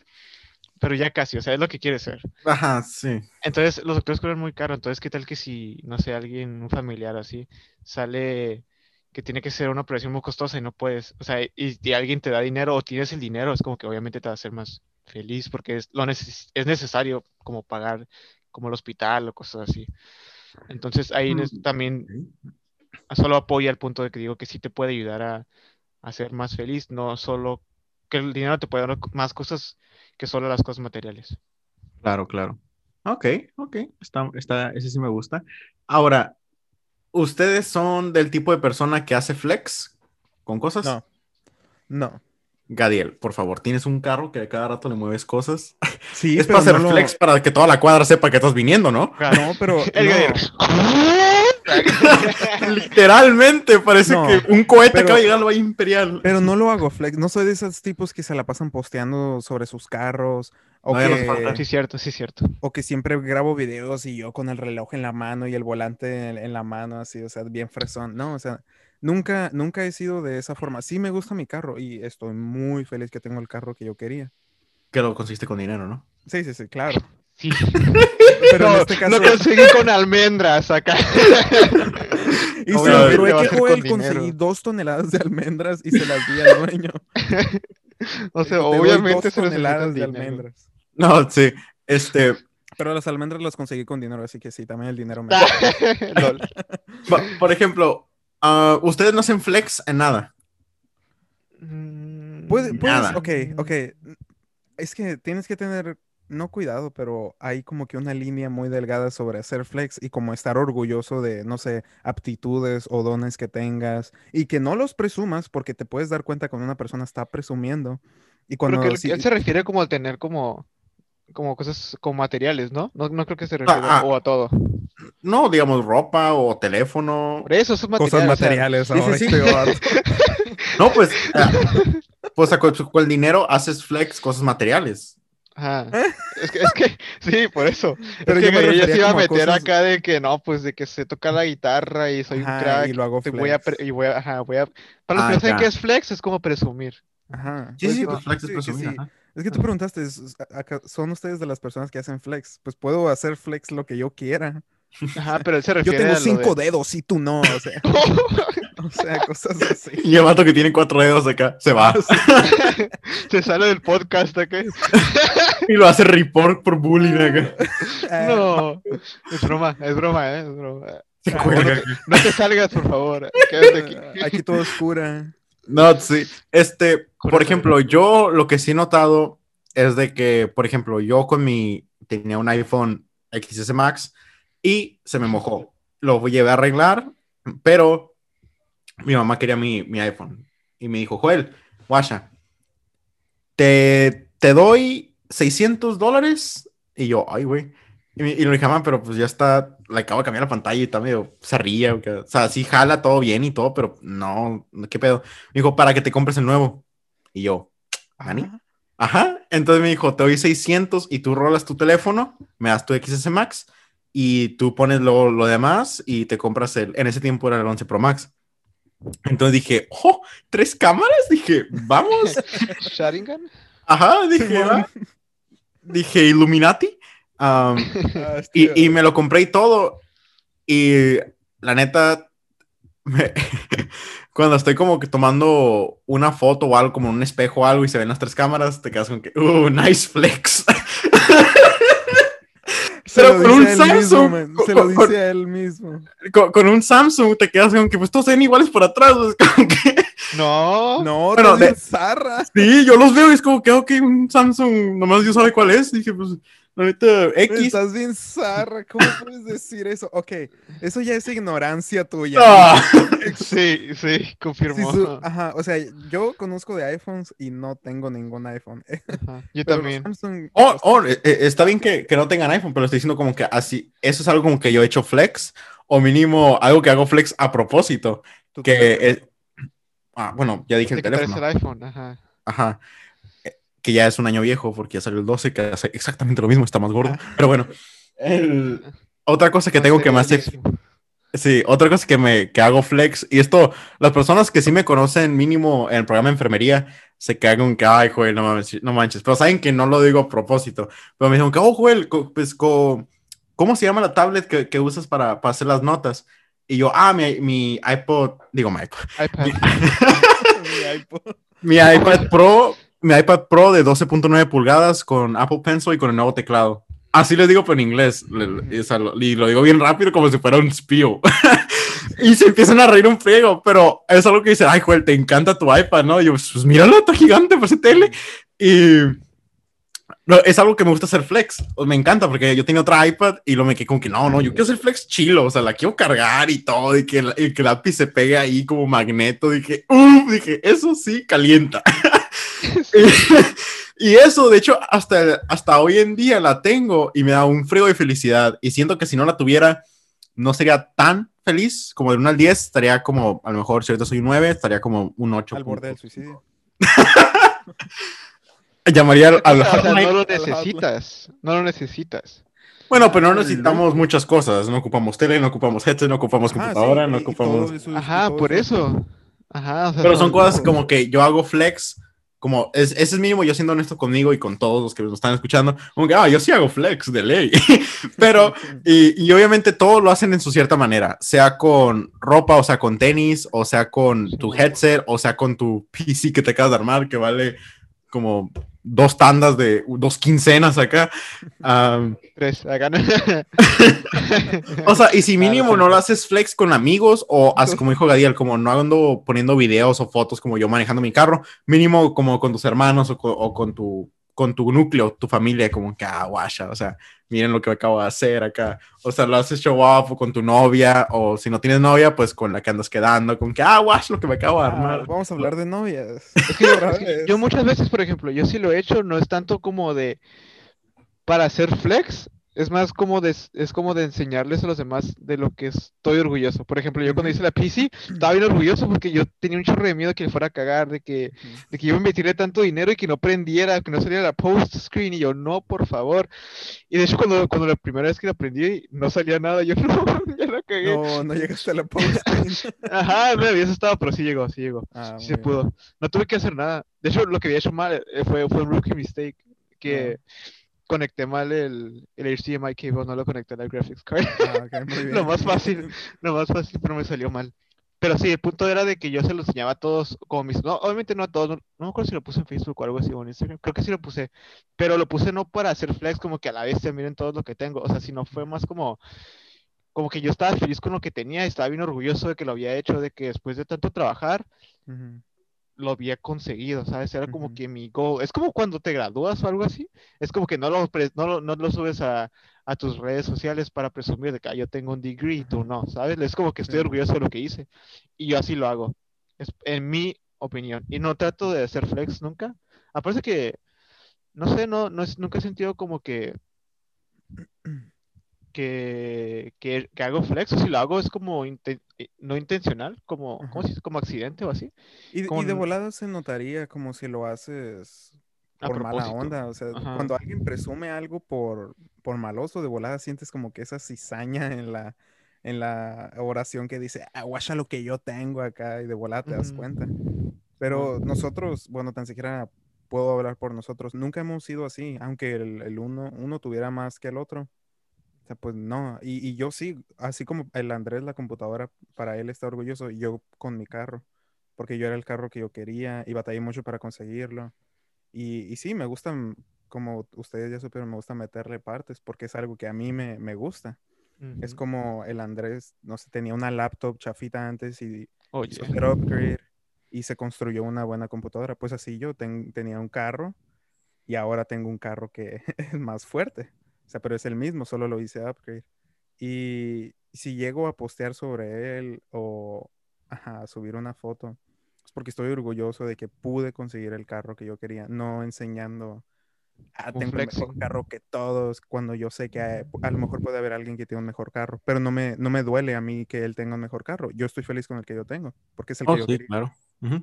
pero ya casi, o sea, es lo que quieres ser. Ajá, sí. Entonces, los doctores cobran muy caro. Entonces, ¿qué tal que si, no sé, alguien, un familiar así, sale que tiene que ser una operación muy costosa y no puedes, o sea, y, y alguien te da dinero o tienes el dinero, es como que obviamente te va a hacer más feliz porque es, lo neces- es necesario como pagar como el hospital o cosas así. Entonces, ahí nes- también solo apoya el punto de que digo que sí te puede ayudar a, a ser más feliz, no solo que el dinero te puede dar más cosas que solo las cosas materiales. Claro, claro. Ok, ok, está, está, ese sí me gusta. Ahora, ¿ustedes son del tipo de persona que hace flex con cosas? No. No. Gadiel, por favor, tienes un carro que a cada rato le mueves cosas. <laughs> Sí, es para hacer no lo- flex para que toda la cuadra sepa que estás viniendo, ¿no? No, pero <laughs> El no. <laughs> Literalmente parece No, que un cohete pero- acaba de llegar al Valle Imperial. Pero no lo hago flex. No soy de esos tipos que se la pasan posteando sobre sus carros. O, No, que. Sí, cierto, sí, cierto. o que siempre grabo videos y yo con el reloj en la mano y el volante en, en la mano, así, o sea, bien fresón. No, o sea, nunca, nunca he sido de esa forma. Sí me gusta mi carro y estoy muy feliz que tengo el carro que yo quería. Que lo consiste con dinero, ¿no? Sí, sí, sí, claro. Sí. Pero no, en este caso. no conseguí con almendras acá. <laughs> Y se lo que Joel con conseguí dinero. dos toneladas de almendras y se las di al dueño. <laughs> O sea, obviamente dos se toneladas de dinero. almendras. No, sí. Este, Pero las almendras las conseguí con dinero, así que sí, también el dinero me. <laughs> Lol. por- ejemplo, ah, ustedes no hacen flex en nada. Mm, Puedes, Nada. ok, ok. Es que tienes que tener, no cuidado, pero hay como que una línea muy delgada sobre hacer flex y como estar orgulloso de, no sé, aptitudes o dones que tengas y que no los presumas porque te puedes dar cuenta cuando una persona está presumiendo. Y cuando que él, sí- él se refiere como al tener como, como cosas como materiales, ¿no? No, no creo que se refiere ah. o a todo. No, digamos ropa o teléfono. Por eso, esos cosas materiales. o sea, materiales. sí, ahora, sí. vato. <laughs> No, pues, ah, pues con, con el dinero haces flex cosas materiales. Ajá. Es que, es que, <laughs> sí, por eso. Pero es yo que me ella refería se iba a meter cosas- acá de que no, pues de que se toca la guitarra y soy un crack. y lo hago voy a, flex. pre- y voy a, ajá, voy a... Para los Ah, que no saben qué es flex, es como presumir. Ajá. Sí, Pues sí, pues flex es sí, que presumir, sí. ajá. Es que tú preguntaste, ¿son ustedes de las personas que hacen flex? Pues puedo hacer flex lo que yo quiera. Ajá, pero él se <laughs> Yo refiere tengo a lo cinco de... dedos y tú no, o sea, <laughs> o sea, cosas así. <laughs> Y el vato que tiene cuatro dedos acá se va Se sale del podcast acá. y lo hace report por bullying acá. Ah, No, es broma, es broma, ¿eh? Es broma. Se Ah, cuelga. No te salgas, por favor. Quédate aquí. Aquí todo oscura. No, sí. Este, por ejemplo, yo lo que sí he notado es de que, por ejemplo, yo con mi, tenía un iPhone XS Max y se me mojó. Lo llevé a arreglar, pero mi mamá quería mi, mi iPhone y me dijo, Joel, guacha, te, te doy 600 dólares y yo, ay, güey. Y, y le dije, mamá, pero pues ya está, le acabo de cambiar la pantalla y está medio, se ríe, o, sea, sí jala todo bien y todo, pero no, ¿qué pedo? Me dijo, para que te compres el nuevo. Y yo, ¿Nani? Ajá. Entonces me dijo, te doy 600 y tú rolas tu teléfono, me das tu XS Max y tú pones lo, lo demás y te compras el, en ese tiempo era el 11 Pro Max. Entonces dije, oh, tres cámaras. Dije, vamos. <laughs> Sharingan. Ajá, dije, va. Dije, Illuminati. <laughs> Ah, y, y me lo compré y todo. Y la neta, me- <laughs> cuando estoy como que tomando una foto o algo, como un espejo o algo, y se ven las tres cámaras, te quedas con que, uh, nice flex. <laughs> Se pero lo con un mismo, Samsung, Se lo con- dice a él mismo. con, con un Samsung te quedas con que, pues todos se ven iguales por atrás. es como que, No. No, Bueno, de- zarra. sí, yo los veo y es como que, ok, un Samsung, nomás yo sabe cuál es. Dije, pues, neta, X. Estás bien zarra. ¿Cómo puedes decir eso? Ok, eso ya es ignorancia tuya. Ah. Sí, <laughs> sí, Sí, confirmó. su- ajá, o sea, yo conozco de iPhones y no tengo ningún iPhone. <laughs> Ajá, Yo Pero también. Samsung, Oh, oh, eh, eh, está bien que, que no tengan iPhone, pero estoy diciendo como que así, eso es algo como que yo he hecho flex, o mínimo algo que hago flex a propósito, que es, ah, bueno, ya dije De el teléfono, el iPhone, ajá. ajá, que ya es un año viejo porque ya salió el 12, que hace exactamente lo mismo, está más gordo, pero bueno, el- otra cosa que tengo que me hace, sí, otra cosa que me, que hago flex, y esto, las personas que sí me conocen mínimo en el programa de enfermería, se cagan que, ay, Joel, no manches, no manches, pero saben que no lo digo a propósito, pero me dijeron que, oh, Joel, pues, co- ¿cómo se llama la tablet que, que usas para, para hacer las notas? Y yo, ah, mi, mi iPod, digo, mi iPod, iPad. Mi <laughs> iPod. <laughs> mi iPad Pro, mi iPad Pro de 12.9 pulgadas con Apple Pencil y con el nuevo teclado. Así les digo, pero en inglés. Le- o sea, lo, y lo digo bien rápido como si fuera un spío. <laughs> y se empiezan a reír un friego, pero es algo que dicen, ay, Joel, te encanta tu iPad, ¿no? Y yo, pues míralo, está gigante, parece tele. Y no, es algo que me gusta hacer flex. Me encanta porque yo tenía otra iPad y lo me quedé como que no, no, yo quiero hacer flex chilo. O sea, la quiero cargar y todo. Y que, que el lápiz se pegue ahí como magneto. Dije, uh, dije, eso sí calienta. <laughs> <laughs> y, eso, de hecho, hasta, hasta hoy en día la tengo y me da un frío de felicidad. Y siento que si no la tuviera, no sería tan feliz. Como de 1 al 10, estaría como, a lo mejor si ahorita soy un 9, estaría como un 8. Al borde del suicidio. <laughs> Llamaría al, al O sea, no lo necesitas. No lo necesitas. Bueno, pero no necesitamos muchas cosas. No ocupamos tele, no ocupamos headset, no ocupamos Ajá, computadora, sí, no ocupamos. eso- Ajá, por eso. Ajá, o sea, Pero son cosas como que yo hago flex, como es, ese es mínimo yo siendo honesto conmigo y con todos los que nos están escuchando, como que, ah, yo sí hago flex de ley. <laughs> Pero, <laughs> y, y obviamente todo lo hacen en su cierta manera, sea con ropa, o sea con tenis, o sea con tu headset, o sea con tu <laughs> PC que te acabas de armar, que vale como dos tandas de dos quincenas acá. <laughs> Tres, acá no. <laughs> o sea, y si mínimo no lo haces flex con amigos o haz como dijo Gadiel, como no ando poniendo videos o fotos como yo manejando mi carro, mínimo como con tus hermanos o con tu con tu núcleo, tu familia, como que, ah, guasha, o sea, miren lo que acabo de hacer acá. O sea, lo haces show off o con tu novia, o si no tienes novia, pues con la que andas quedando, con que, ah, guash, lo que me acabo de armar. Ah, vamos a hablar de novias. <laughs> yo muchas veces, por ejemplo, yo sí lo he hecho, no es tanto como de para hacer flex, es más como de, es como de enseñarles a los demás de lo que estoy orgulloso. Por ejemplo, yo cuando hice la PC, estaba bien orgulloso porque yo tenía un chorro de miedo que le fuera a cagar, de que, de que yo me metiera tanto dinero y que no prendiera, que no saliera la post screen, y yo, no, por favor. Y de hecho, cuando, cuando la primera vez que la aprendí, no salía nada, yo, <laughs> no, ya la cagué. No, no llegaste a la post screen. <laughs> Ajá, no había estado, pero sí llegó, sí llegó. Ah, sí se pudo. No tuve que hacer nada. De hecho, lo que había hecho mal eh, fue, fue un rookie mistake, que... Ah conecté mal el, el HDMI cable, no lo conecté a la graphics card. Ah, <laughs> lo más fácil, <laughs> lo más fácil, pero me salió mal. Pero sí, el punto era de que yo se lo enseñaba a todos, como mis, no, obviamente no a todos, no, me acuerdo si lo puse en Facebook o algo así, o en Instagram, creo que sí lo puse, pero lo puse no para hacer flex, como que a la vez se miren todo lo que tengo, o sea, sino fue más como, como que yo estaba feliz con lo que tenía, estaba bien orgulloso de que lo había hecho, de que después de tanto trabajar, lo había conseguido, ¿sabes? Era como que mi goal. Es como cuando te gradúas o algo así. Es como que no lo, no no lo subes a, a, tus redes sociales para presumir de que ah, yo tengo un degree y tú no, ¿sabes? Es como que estoy orgulloso de lo que hice. Y yo así lo hago. Es en mi opinión. Y no trato de hacer flex nunca. Aparte que, no sé, no, no es, nunca he sentido como que que, que, hago flex, o si lo hago es como eh, no intencional, como, como accidente o así. Y, de volada se notaría como si lo haces por mala onda, o sea, cuando alguien presume algo por, por maloso, de volada sientes como que esa cizaña en la, en la oración que dice, aguacha lo que yo tengo acá, y de volada te das cuenta. Pero nosotros, bueno, tan siquiera puedo hablar por nosotros, nunca hemos sido así, aunque el, el uno, uno tuviera más que el otro o sea, pues no, y, y, yo sí, así como el Andrés, la computadora, para él está orgulloso, yo con mi carro, porque yo era el carro que yo quería y batallé mucho para conseguirlo. Y, y sí, me gustan, como ustedes ya supieron, me gusta meterle partes porque es algo que a mí me, me gusta. Es como el Andrés, no sé, tenía una laptop chafita antes y hizo upgrade y se construyó una buena computadora. Pues así yo tenía un carro y ahora tengo un carro que <laughs> es más fuerte. O sea, pero es el mismo, solo lo hice upgrade. Y si llego a postear sobre él o a subir una foto, es porque estoy orgulloso de que pude conseguir el carro que yo quería, no enseñando, ah, tengo el mejor carro que todos, cuando yo sé que a, lo mejor puede haber alguien que tiene un mejor carro, pero no me, no me duele a mí que él tenga un mejor carro. Yo estoy feliz con el que yo tengo, porque es el oh, que yo sí, claro.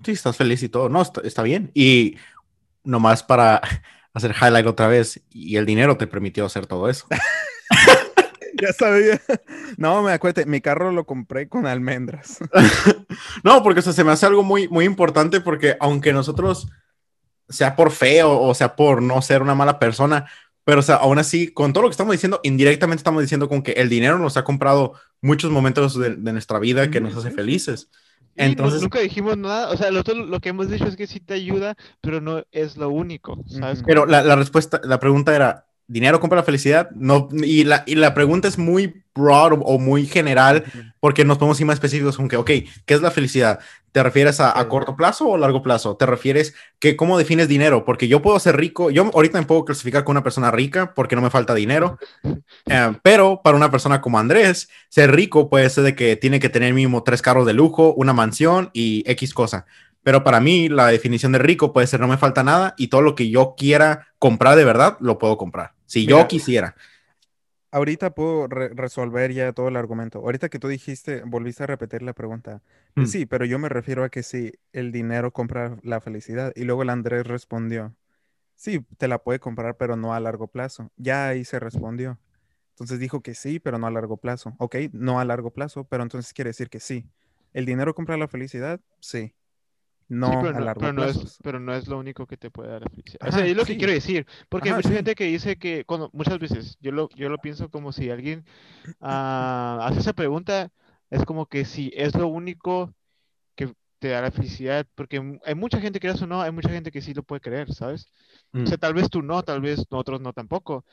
Sí, estás feliz y todo. No, está, está bien. Y nomás para <laughs> hacer highlight otra vez y el dinero te permitió hacer todo eso. <laughs> ya sabía. No, me acuerdo, mi carro lo compré con almendras. <laughs> no, porque se me hace algo muy, muy importante porque aunque nosotros, sea por feo o sea por no ser una mala persona, pero o sea, aún así, con todo lo que estamos diciendo, indirectamente estamos diciendo con que el dinero nos ha comprado muchos momentos de, nuestra vida que nos hace felices. Entonces, nunca dijimos nada, o sea, lo, lo, que hemos dicho es que sí te ayuda, pero no es lo único, ¿sabes? Pero la, la, respuesta, la pregunta era, ¿dinero compra la felicidad? No, y la, y la pregunta es muy broad o, muy general, porque nos podemos ir más específicos con que, ok, ¿qué es la felicidad? ¿Te refieres a, corto plazo o largo plazo? ¿Te refieres que cómo defines dinero? Porque yo puedo ser rico, yo ahorita me puedo clasificar como una persona rica porque no me falta dinero, eh, pero para una persona como Andrés, ser rico puede ser de que tiene que tener mínimo tres carros de lujo, una mansión y X cosa. Pero para mí la definición de rico puede ser no me falta nada y todo lo que yo quiera comprar de verdad lo puedo comprar. Si yo quisiera ahorita puedo resolver ya todo el argumento. Ahorita que tú dijiste, volviste a repetir la pregunta. Mm. Sí, pero yo me refiero a que si el dinero compra la felicidad. Y luego el Andrés respondió, sí, te la puede comprar, pero no a largo plazo. Ya ahí se respondió. Entonces dijo que sí, pero no a largo plazo. Ok, no a largo plazo, pero entonces quiere decir que sí. ¿El dinero compra la felicidad? Sí. No, pero, a largo no, es, pero no es lo único que te puede dar o sea, es lo que quiero decir. Porque hay mucha gente que dice que, cuando, muchas veces, yo lo, yo lo pienso como si alguien uh, hace esa pregunta, es como que si es lo único te da la felicidad, porque hay mucha gente que eso no, hay mucha gente que sí lo puede creer, ¿sabes? O sea, Mm. tal vez tú no, tal vez nosotros no tampoco.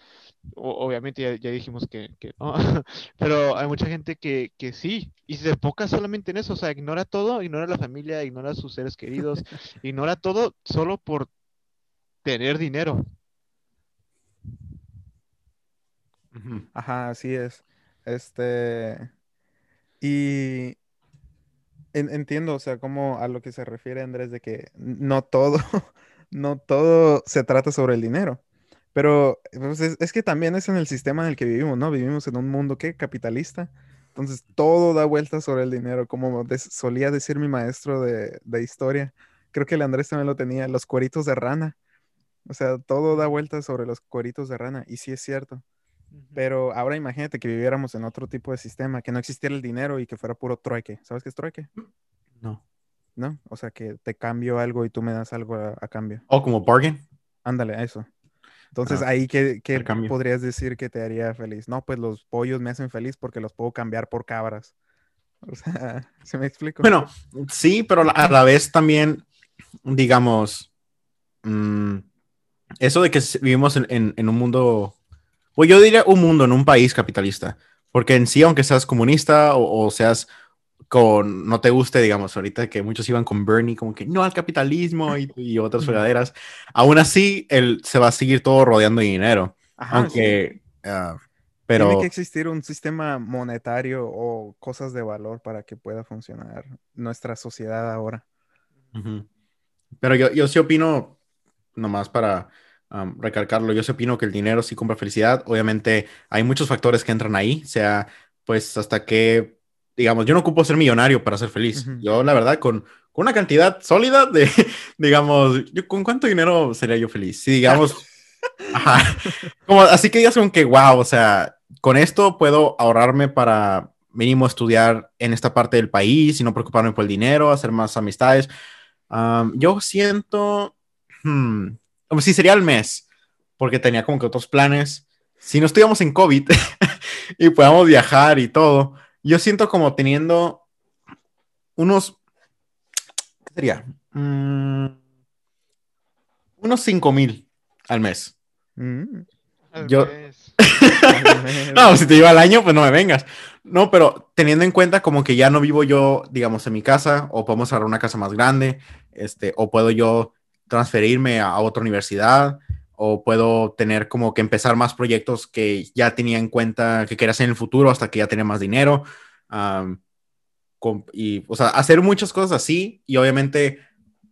O- obviamente ya, ya dijimos que, que no, <laughs> pero hay mucha gente que, que sí, y se enfoca solamente en eso, o sea, ignora todo, ignora la familia, ignora a sus seres queridos, <laughs> ignora todo solo por tener dinero. Ajá, así es. Este, y en- entiendo, o sea, como a lo que se refiere Andrés, de que no todo, <laughs> no todo se trata sobre el dinero. Pero pues, es, que también es en el sistema en el que vivimos, ¿no? Vivimos en un mundo que capitalista. Entonces todo da vuelta sobre el dinero, como solía decir mi maestro de, de historia. Creo que el Andrés también lo tenía, los cueritos de rana. O sea, todo da vuelta sobre los cueritos de rana. Y sí es cierto. Pero ahora imagínate que viviéramos en otro tipo de sistema, que no existiera el dinero y que fuera puro trueque. ¿Sabes qué es trueque? No. ¿No? O sea, que te cambio algo y tú me das algo a, a cambio. O como bargain. Ándale, eso. Entonces, Ah, ahí, ¿qué, qué podrías decir que te haría feliz? No, pues los pollos me hacen feliz porque los puedo cambiar por cabras. <laughs> O sea, ¿se me explico? Bueno, sí, pero a la vez también, digamos, mm, eso de que vivimos en, en- en un mundo, pues yo diría un mundo, en un país capitalista, porque en sí, aunque seas comunista o, o seas con, no te guste, digamos, ahorita que muchos iban con Bernie, como que no al capitalismo y, y otras fregaderas, aún así, él se va a seguir todo rodeando de dinero, Ajá, sí. aunque, ah, Tiene pero... que existir un sistema monetario o cosas de valor para que pueda funcionar nuestra sociedad ahora. Ujú. Pero yo, yo sí opino, nomás para um, recalcarlo, yo sí opino que el dinero sí compra felicidad. Obviamente hay muchos factores que entran ahí, sea, pues hasta que, digamos, yo no ocupo ser millonario para ser feliz. Ujú. Yo, la verdad, con, con una cantidad sólida de, <laughs> digamos, yo, ¿con cuánto dinero sería yo feliz? Si, digamos, <laughs> ajá, como, así que digas con que, wow, o sea, con esto puedo ahorrarme para mínimo estudiar en esta parte del país y no preocuparme por el dinero, hacer más amistades. Um, yo siento, hmm, como si sería el mes, porque tenía como que otros planes. Si no estuviéramos en COVID <laughs> y podamos viajar y todo, yo siento como teniendo unos, ¿qué sería? Mm, unos 5 mil al mes. Mm. Al Yo- mes. <laughs> No, si te lleva el año, pues no me vengas. No, pero teniendo en cuenta como que ya no vivo yo, digamos, en mi casa, o podemos agarrar una casa más grande, este, o puedo yo transferirme a, otra universidad, o puedo tener como que empezar más proyectos que ya tenía en cuenta que quería hacer en el futuro hasta que ya tenía más dinero. y, o sea, hacer muchas cosas así, y obviamente,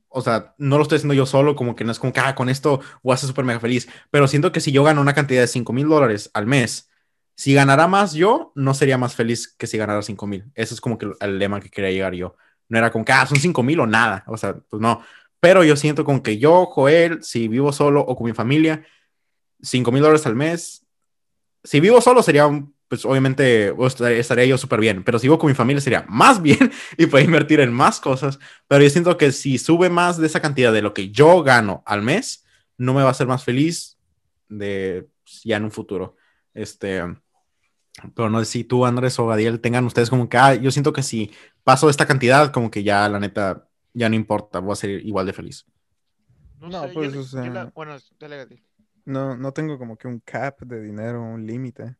o sea, no lo estoy haciendo yo solo, como que no es como que, ah, con esto voy a ser súper mega feliz, pero siento que si yo gano una cantidad de 5 mil dólares al mes, si ganara más yo, no sería más feliz que si ganara 5 mil. Eso es como que el lema que quería llegar yo. No era como que, ah, son 5 mil o nada. O sea, pues no. Pero yo siento como que yo, Joel, si vivo solo o con mi familia, 5 mil dólares al mes. Si vivo solo sería, pues obviamente estaría, estaría yo súper bien. Pero si vivo con mi familia sería <laughs> más bien y puedo invertir en más cosas. Pero yo siento que si sube más de esa cantidad de lo que yo gano al mes, no me va a hacer más feliz de pues, ya en un futuro. Este, pero no sé si tú, Andrés o Gadiel, tengan ustedes como que, ah, yo siento que si paso esta cantidad, como que ya, la neta, ya no importa, voy a ser igual de feliz. No, No, sé, yo pues, o la- bueno, dale. No, no tengo como que un cap de dinero, un límite.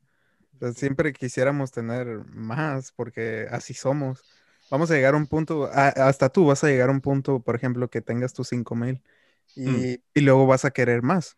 O sea, siempre quisiéramos tener más porque así somos. Vamos a llegar a un punto, a- hasta tú vas a llegar a un punto, por ejemplo, que tengas tus 5 mil y, y luego vas a querer más.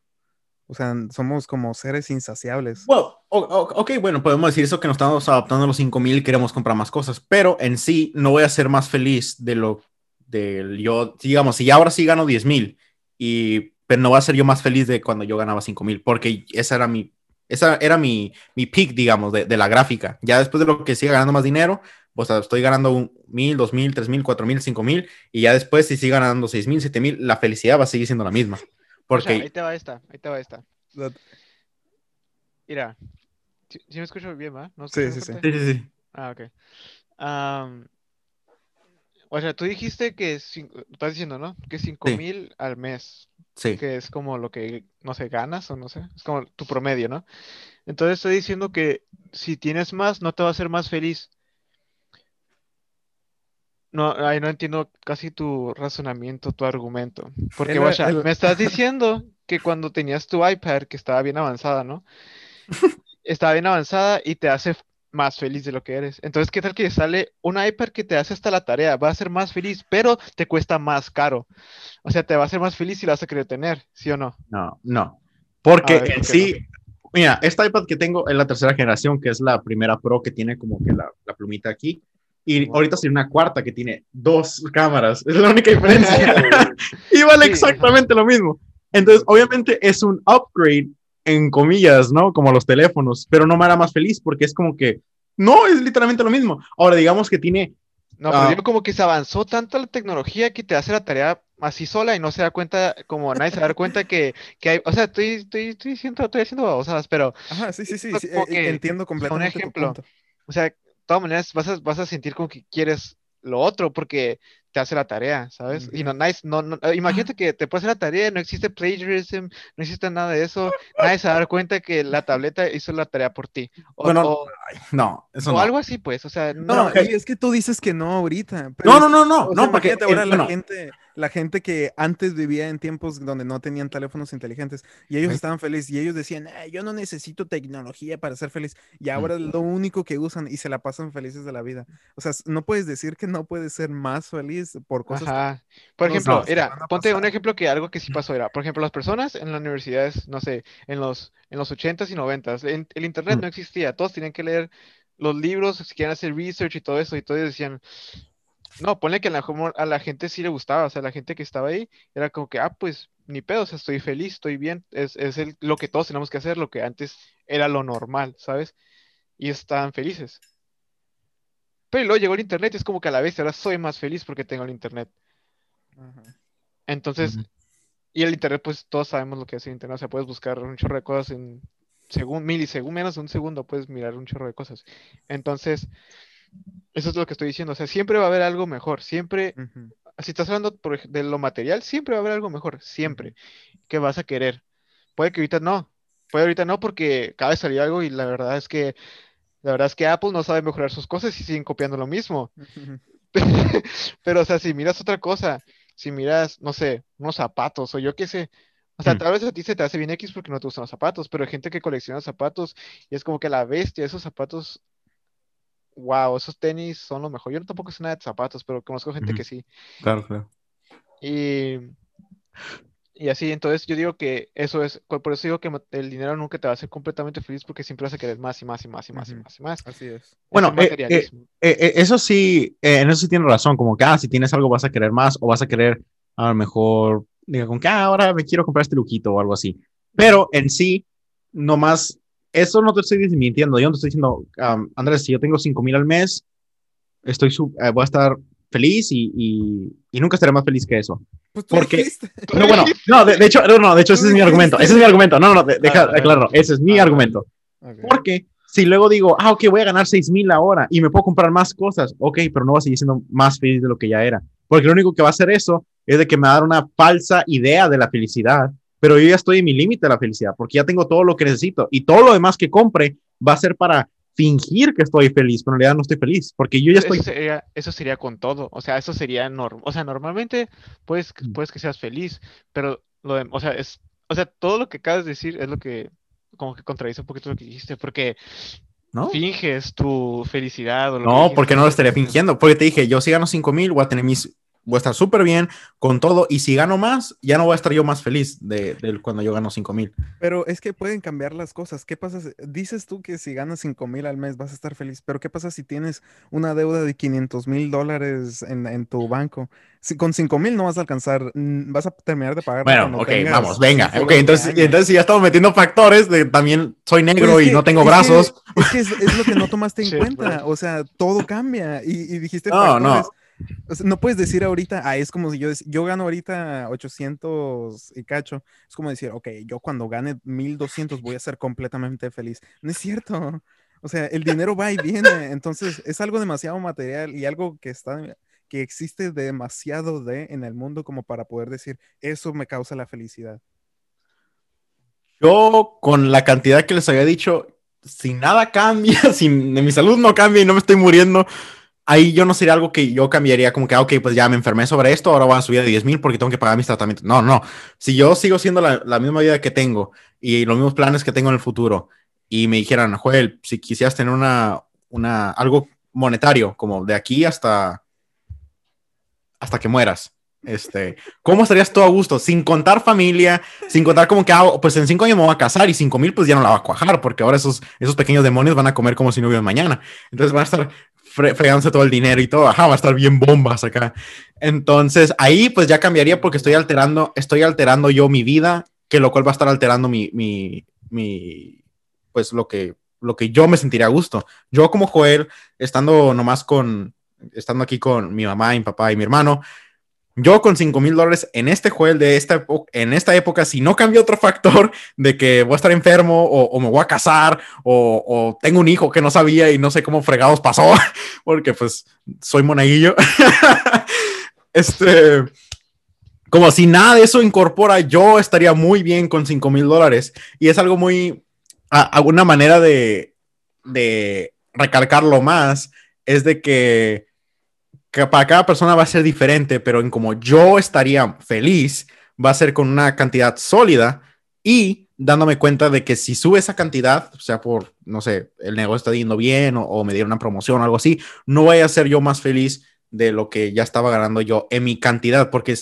O sea, somos como seres insaciables. O- ok, bueno, podemos decir eso que nos estamos adaptando a los 5000 queremos comprar más cosas, pero en sí no voy a ser más feliz de lo del yo, digamos, si ahora sí gano 10 mil, y, pero no voy a ser yo más feliz de cuando yo ganaba 5000, porque esa era mi, esa era mi, mi peak, digamos, de, de la gráfica. Ya después de lo que siga ganando más dinero, o sea, estoy ganando un mil, dos mil, tres mil, cuatro mil, cinco mil, y ya después si sigue ganando seis mil, siete mil, la felicidad va a seguir siendo la misma. O sea, ahí Porque, te va esta, ahí te va esta. Mira, si me escucho bien, ¿va? ¿No Sí, sí, sí. sí, sí, sí. Ah, ok. O sea, tú dijiste que, cin- estás diciendo, ¿no? Que cinco Sí. mil al mes, Sí. que es como lo que, no sé, ganas o no sé, es como tu promedio, ¿no? Entonces estoy diciendo que si tienes más, no te va a hacer más feliz. No, ahí no entiendo casi tu razonamiento, tu argumento. Porque, El- vaya, el- me estás diciendo que cuando tenías tu iPad, que estaba bien avanzada, ¿no? <laughs> Estaba bien avanzada y te hace más feliz de lo que eres. Entonces, ¿qué tal que sale un iPad que te hace hasta la tarea? Va a ser más feliz, pero te cuesta más caro. O sea, te va a hacer más feliz y lo vas a querer tener, ¿sí o no? No, no. Porque A ver, ¿por en sí, mira, esta iPad que tengo es la tercera generación, que es la primera Pro que tiene como que la, la plumita aquí. Y Wow. ahorita tiene una cuarta que tiene dos cámaras. Es la única diferencia. <laughs> <laughs> y vale Sí. exactamente lo mismo. Entonces, obviamente es un upgrade, en comillas, ¿no? Como los teléfonos, pero no me hará más feliz porque es como que, no, es literalmente lo mismo. Ahora, digamos que tiene, No, pero Ah. digo como que se avanzó tanto la tecnología que te hace la tarea así sola y no se da cuenta, como nadie se da cuenta que, que hay, o sea, estoy, estoy, estoy diciendo, estoy haciendo babosadas, pero, Ajá, sí, sí, sí, que, entiendo completamente tu ejemplo. punto. o sea, de todas maneras vas a, vas a sentir como que quieres lo otro porque te hace la tarea, ¿sabes? Y no, nadie, no, no, eh, imagínate que te puede hacer la tarea, no existe plagiarism, no existe nada de eso, nadie se va a dar cuenta que la tableta hizo la tarea por ti. O, Bueno, o- no, eso o no. algo así, pues, o sea, No, no, es que tú dices que no ahorita. pero No, no, no, no, o no, sea, porque, imagínate ahora la gente, la gente que antes vivía en tiempos donde no tenían teléfonos inteligentes y ellos estaban felices y ellos decían, "Ah, yo no necesito tecnología para ser feliz y ahora es lo único que usan y se la pasan felices de la vida. O sea, no puedes decir que no puedes ser más feliz por cosas Ajá. Por ejemplo, era, ponte un ejemplo que algo que sí pasó era, por ejemplo, las personas en las universidades, no sé, en los, en los 80s y 90s, en- el internet Mm. no existía, todos tenían que leer los libros, si quieren hacer research y todo eso, y todos decían, no, ponle que a la, como a la gente sí le gustaba, o sea, la gente que estaba ahí era como que, ah, pues, ni pedo, o sea, estoy feliz, estoy bien, es, es el- lo que todos tenemos que hacer, lo que antes era lo normal, ¿sabes? Y estaban felices. Pero luego llegó el internet y es como que a la vez ahora soy más feliz porque tengo el internet. Ajá. Entonces, y el internet, pues todos sabemos lo que es el internet. O sea, puedes buscar un chorro de cosas en segun, milisegundos, menos de un segundo, puedes mirar un chorro de cosas. Entonces, eso es lo que estoy diciendo. O sea, siempre va a haber algo mejor. Siempre, si estás hablando por de lo material, siempre va a haber algo mejor. Siempre. Que vas a querer. Puede que ahorita no. Puede ahorita no porque acaba de salir algo y la verdad es que, la verdad es que Apple no sabe mejorar sus cosas y siguen copiando lo mismo. <laughs> Pero, o sea, si miras otra cosa, si miras, no sé, unos zapatos o yo qué sé, o sea, Hmm. tal vez a ti se te hace bien X porque no te gustan los zapatos, pero hay gente que colecciona zapatos y es como que la bestia, esos zapatos, wow, esos tenis son lo mejor. Yo no tampoco sé nada de zapatos, pero conozco gente Ujú. que sí. Claro, claro. Y, y así, entonces yo digo que eso es, por eso digo que el dinero nunca te va a hacer completamente feliz porque siempre vas a querer más y más y más y más y más y más. Así es. Bueno, eh, eh. Eh, eh, eso sí, eh, en eso sí tiene razón, como que, ah, si tienes algo vas a querer más o vas a querer a lo mejor, diga, con que ah, ahora me quiero comprar este luquito o algo así. Pero en sí, nomás, eso no te estoy desmintiendo, yo no te estoy diciendo, um, Andrés, si yo tengo 5 mil al mes, estoy su- eh, voy a estar feliz y, y, y nunca estaré más feliz que eso. Pues Porque-. <laughs> No, bueno, no, de, de hecho, no, no, de hecho, ese es mi argumento, ese es mi argumento, no, no, no, de- deja, Claro, claro. claro, ese es mi Ah, argumento. Ok. Porque si luego digo, ah, ok, voy a ganar 6 mil ahora y me puedo comprar más cosas, ok, pero no voy a seguir siendo más feliz de lo que ya era. Porque lo único que va a hacer eso es de que me va a dar una falsa idea de la felicidad, pero yo ya estoy en mi límite de la felicidad, porque ya tengo todo lo que necesito y todo lo demás que compre va a ser para fingir que estoy feliz, pero en realidad no estoy feliz, porque yo ya estoy... Eso sería, eso sería con todo, o sea, eso sería normal, o sea, normalmente puedes, Mm. puedes que seas feliz, pero lo de- o sea, es, o sea, todo lo que acabas de decir es lo que como que contradice un poquito lo que dijiste, porque ¿No? finges tu felicidad o lo No, porque no lo estaría fingiendo. Porque te dije, yo si gano 5 mil, voy a tener mis. Voy a estar súper bien con todo. Y si gano más, ya no voy a estar yo más feliz de, de cuando yo gano 5 mil. Pero es que pueden cambiar las cosas. ¿Qué pasa? Dices tú que si ganas 5 mil al mes vas a estar feliz, pero ¿qué pasa si tienes una deuda de 500 mil dólares en, en tu banco? Si con 5 mil no vas a alcanzar, vas a terminar de pagar. Bueno, ok, vamos, venga. Ok, entonces, entonces si ya estamos metiendo factores de también soy negro Pues es y que- no tengo es que- brazos. Es que es, es lo que no <laughs> tomaste en cuenta. O sea, todo cambia. Y, y dijiste No, no. No puedes decir ahorita, ah, es como si yo, yo gano ahorita 800 y cacho. Es como decir, ok, yo cuando gane 1200 voy a ser completamente feliz. No es cierto. O sea, el dinero va y viene. Entonces, es algo demasiado material y algo que está que existe demasiado de en el mundo como para poder decir, eso me causa la felicidad. Yo, con la cantidad que les había dicho, si nada cambia, <laughs> si mi salud no cambia y no me estoy muriendo, ahí yo no sería algo que yo cambiaría como que, ah, ok, pues ya me enfermé sobre esto, ahora voy a subir de 10 mil porque tengo que pagar mis tratamientos. No, no. Si yo sigo siendo la, la, misma vida que tengo y los mismos planes que tengo en el futuro y me dijeran, Joel, si quisieras tener una, una, algo monetario, como de aquí hasta, hasta que mueras, este, ¿cómo estarías tú a gusto? Sin contar familia, sin contar como que, ah, pues en cinco años me voy a casar y cinco mil pues ya no la va a cuajar porque ahora esos, esos pequeños demonios van a comer como si no hubiera mañana. Entonces van a estar fregándose todo el dinero y todo, ajá, va a estar bien bombas acá. Entonces ahí pues ya cambiaría porque estoy alterando, estoy alterando yo mi vida, que lo cual va a estar alterando mi, mi, mi pues lo que, lo que yo me sentiría a gusto. Yo como Joel, estando nomás con, estando aquí con mi mamá, mi papá y mi hermano, yo con 5 mil dólares en este juego de esta, en esta época, si no cambia otro factor <laughs> de que voy a estar enfermo o, me voy a casar o, tengo un hijo que no sabía y no sé cómo fregados pasó, <laughs> porque pues soy monaguillo. <laughs> este, como si nada de eso incorpora, yo estaría muy bien con 5 mil dólares. Y es algo muy, alguna manera de, de recalcarlo más, es de que que para cada persona va a ser diferente, pero en como yo estaría feliz, va a ser con una cantidad sólida y dándome cuenta de que si sube esa cantidad, o sea, por, no sé, el negocio está yendo bien o, me dieron una promoción o algo así, no voy a ser yo más feliz de lo que ya estaba ganando yo en mi cantidad, porque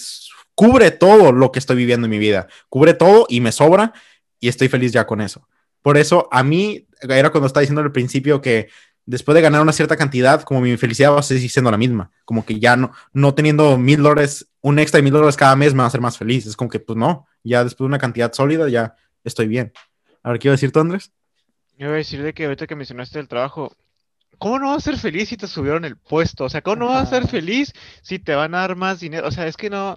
cubre todo lo que estoy viviendo en mi vida, cubre todo y me sobra y estoy feliz ya con eso. Por eso a mí era cuando estaba diciendo al principio que después de ganar una cierta cantidad, como mi felicidad va a seguir siendo la misma. Como que ya no, no teniendo mil dólares, un extra de mil dólares cada mes me va a hacer más feliz. Es como que, pues no, ya después de una cantidad sólida ya estoy bien. A ver, ¿qué iba a decir tú, Andrés? Yo iba a decir de que ahorita que mencionaste el trabajo, ¿cómo no vas a ser feliz si te subieron el puesto? O sea, ¿cómo no vas a ser feliz si te van a dar más dinero? O sea, es que no...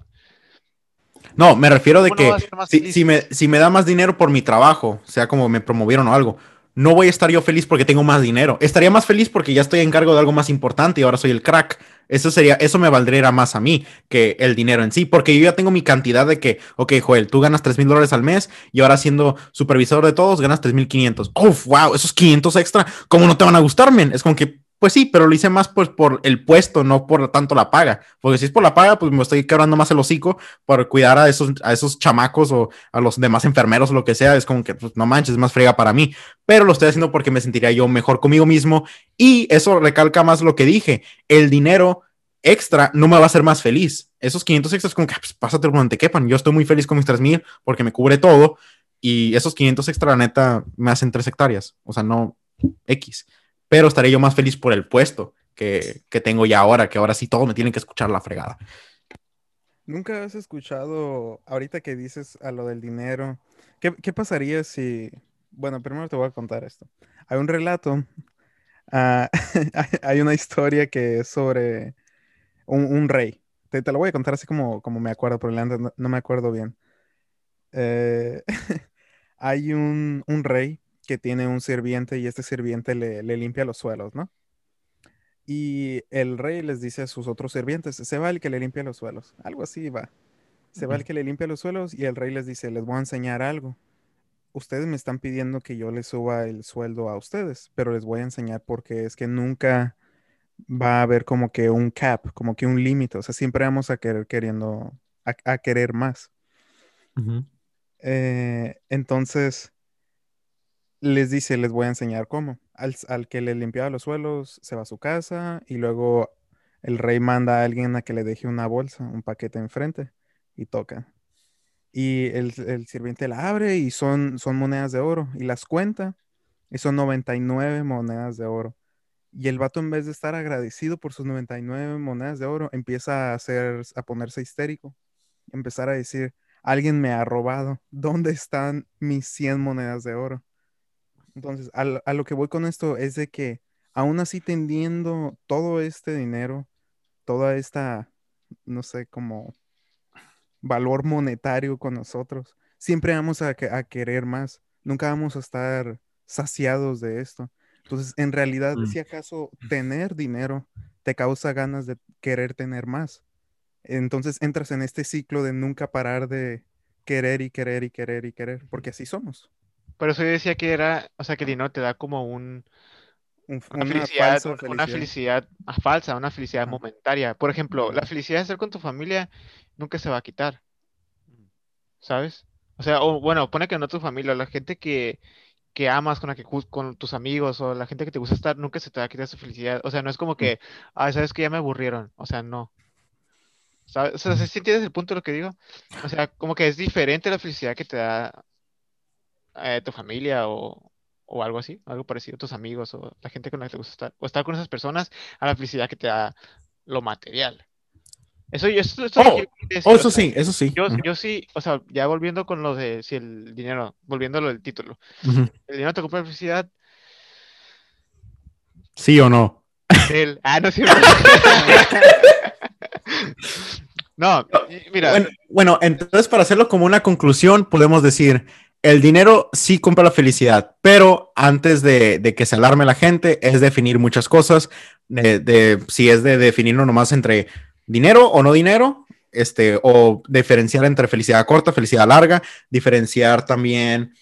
No, me refiero de que si, si, me, si me da más dinero por mi trabajo, sea como me promovieron o algo, no voy a estar yo feliz porque tengo más dinero. Estaría más feliz porque ya estoy en cargo de algo más importante y ahora soy el crack. Eso sería, eso me valdría más a mí que el dinero en sí, porque yo ya tengo mi cantidad de que, ok, Joel, tú ganas 3 mil dólares al mes y ahora siendo supervisor de todos ganas 3 mil 500. Uf, wow, esos 500 extra, ¿cómo no te van a gustar, men? Es como que pues sí, pero lo hice más pues por el puesto, no por tanto la paga. Porque si es por la paga, pues me estoy quebrando más el hocico por cuidar a esos, a esos chamacos o a los demás enfermeros o lo que sea. Es como que, pues no manches, es más frega para mí. Pero lo estoy haciendo porque me sentiría yo mejor conmigo mismo. Y eso recalca más lo que dije. El dinero extra no me va a hacer más feliz. Esos 500 extras, como que, pues pásate por donde quepan. Yo estoy muy feliz con mis 3000 porque me cubre todo. Y esos 500 extra, la neta, me hacen 3 hectáreas. O sea, no X pero estaré yo más feliz por el puesto que, tengo ya ahora, que ahora sí todos me tienen que escuchar la fregada. ¿Nunca has escuchado, ahorita que dices a lo del dinero, qué, pasaría si, bueno, primero te voy a contar esto. Hay un relato, ah, <laughs> hay una historia que es sobre un, rey. Te, lo voy a contar así como, como me acuerdo, pero no, no me acuerdo bien. Eh, <laughs> hay un, un rey que tiene un sirviente y este sirviente le, limpia los suelos, ¿no? Y el rey les dice a sus otros sirvientes, se va el que le limpia los suelos. Algo así va. Se va el que le limpia los suelos y el rey les dice, les voy a enseñar algo. Ustedes me están pidiendo que yo les suba el sueldo a ustedes, pero les voy a enseñar porque es que nunca va a haber como que un cap, como que un límite. O sea, siempre vamos a querer queriendo, a, querer más. Eh, entonces, les dice, les voy a enseñar cómo. Al, que le limpiaba los suelos, se va a su casa y luego el rey manda a alguien a que le deje una bolsa, un paquete enfrente y toca. Y el, sirviente la abre y son, son monedas de oro y las cuenta y son 99 monedas de oro. Y el vato en vez de estar agradecido por sus 99 monedas de oro, empieza a, hacer, a ponerse histérico, empezar a decir, alguien me ha robado, ¿dónde están mis 100 monedas de oro? Entonces, a, lo que voy con esto es de que aún así tendiendo todo este dinero, toda esta, no sé, como valor monetario con nosotros, siempre vamos a, a querer más, nunca vamos a estar saciados de esto. Entonces, en realidad, mm. si acaso tener dinero te causa ganas de querer tener más, entonces entras en este ciclo de nunca parar de querer y querer y querer y querer, porque así somos. Por eso yo decía que era, o sea, que el dinero te da como un, una, felicidad, una felicidad falsa, una felicidad momentaria. Por ejemplo, la felicidad de estar con tu familia nunca se va a quitar. ¿Sabes? O sea, o bueno, pone que no tu familia, la gente que, que amas, con la que con tus amigos o la gente que te gusta estar, nunca se te va a quitar su felicidad. O sea, no es como que, ah, sabes que ya me aburrieron. O sea, no. ¿Sabes? O sea, ¿sí entiendes el punto de lo que digo? O sea, como que es diferente la felicidad que te da eh, tu familia o, o algo así, algo parecido, tus amigos o la gente con la que te gusta estar, o estar con esas personas, a la felicidad que te da lo material. Eso, eso, eso, oh, oh, eso sí, eso sí. Yo, yo, sí, o sea, ya volviendo con lo de si el dinero, volviendo a lo del título, ¿el dinero te compra felicidad? ¿Sí o no? El, ah, no, sí. <laughs> no, <laughs> mira. Bueno, bueno, entonces para hacerlo como una conclusión, podemos decir, el dinero sí compra la felicidad, pero antes de, que se alarme la gente es definir muchas cosas, de, si es de definirlo nomás entre dinero o no dinero, este, o diferenciar entre felicidad corta, felicidad larga, diferenciar también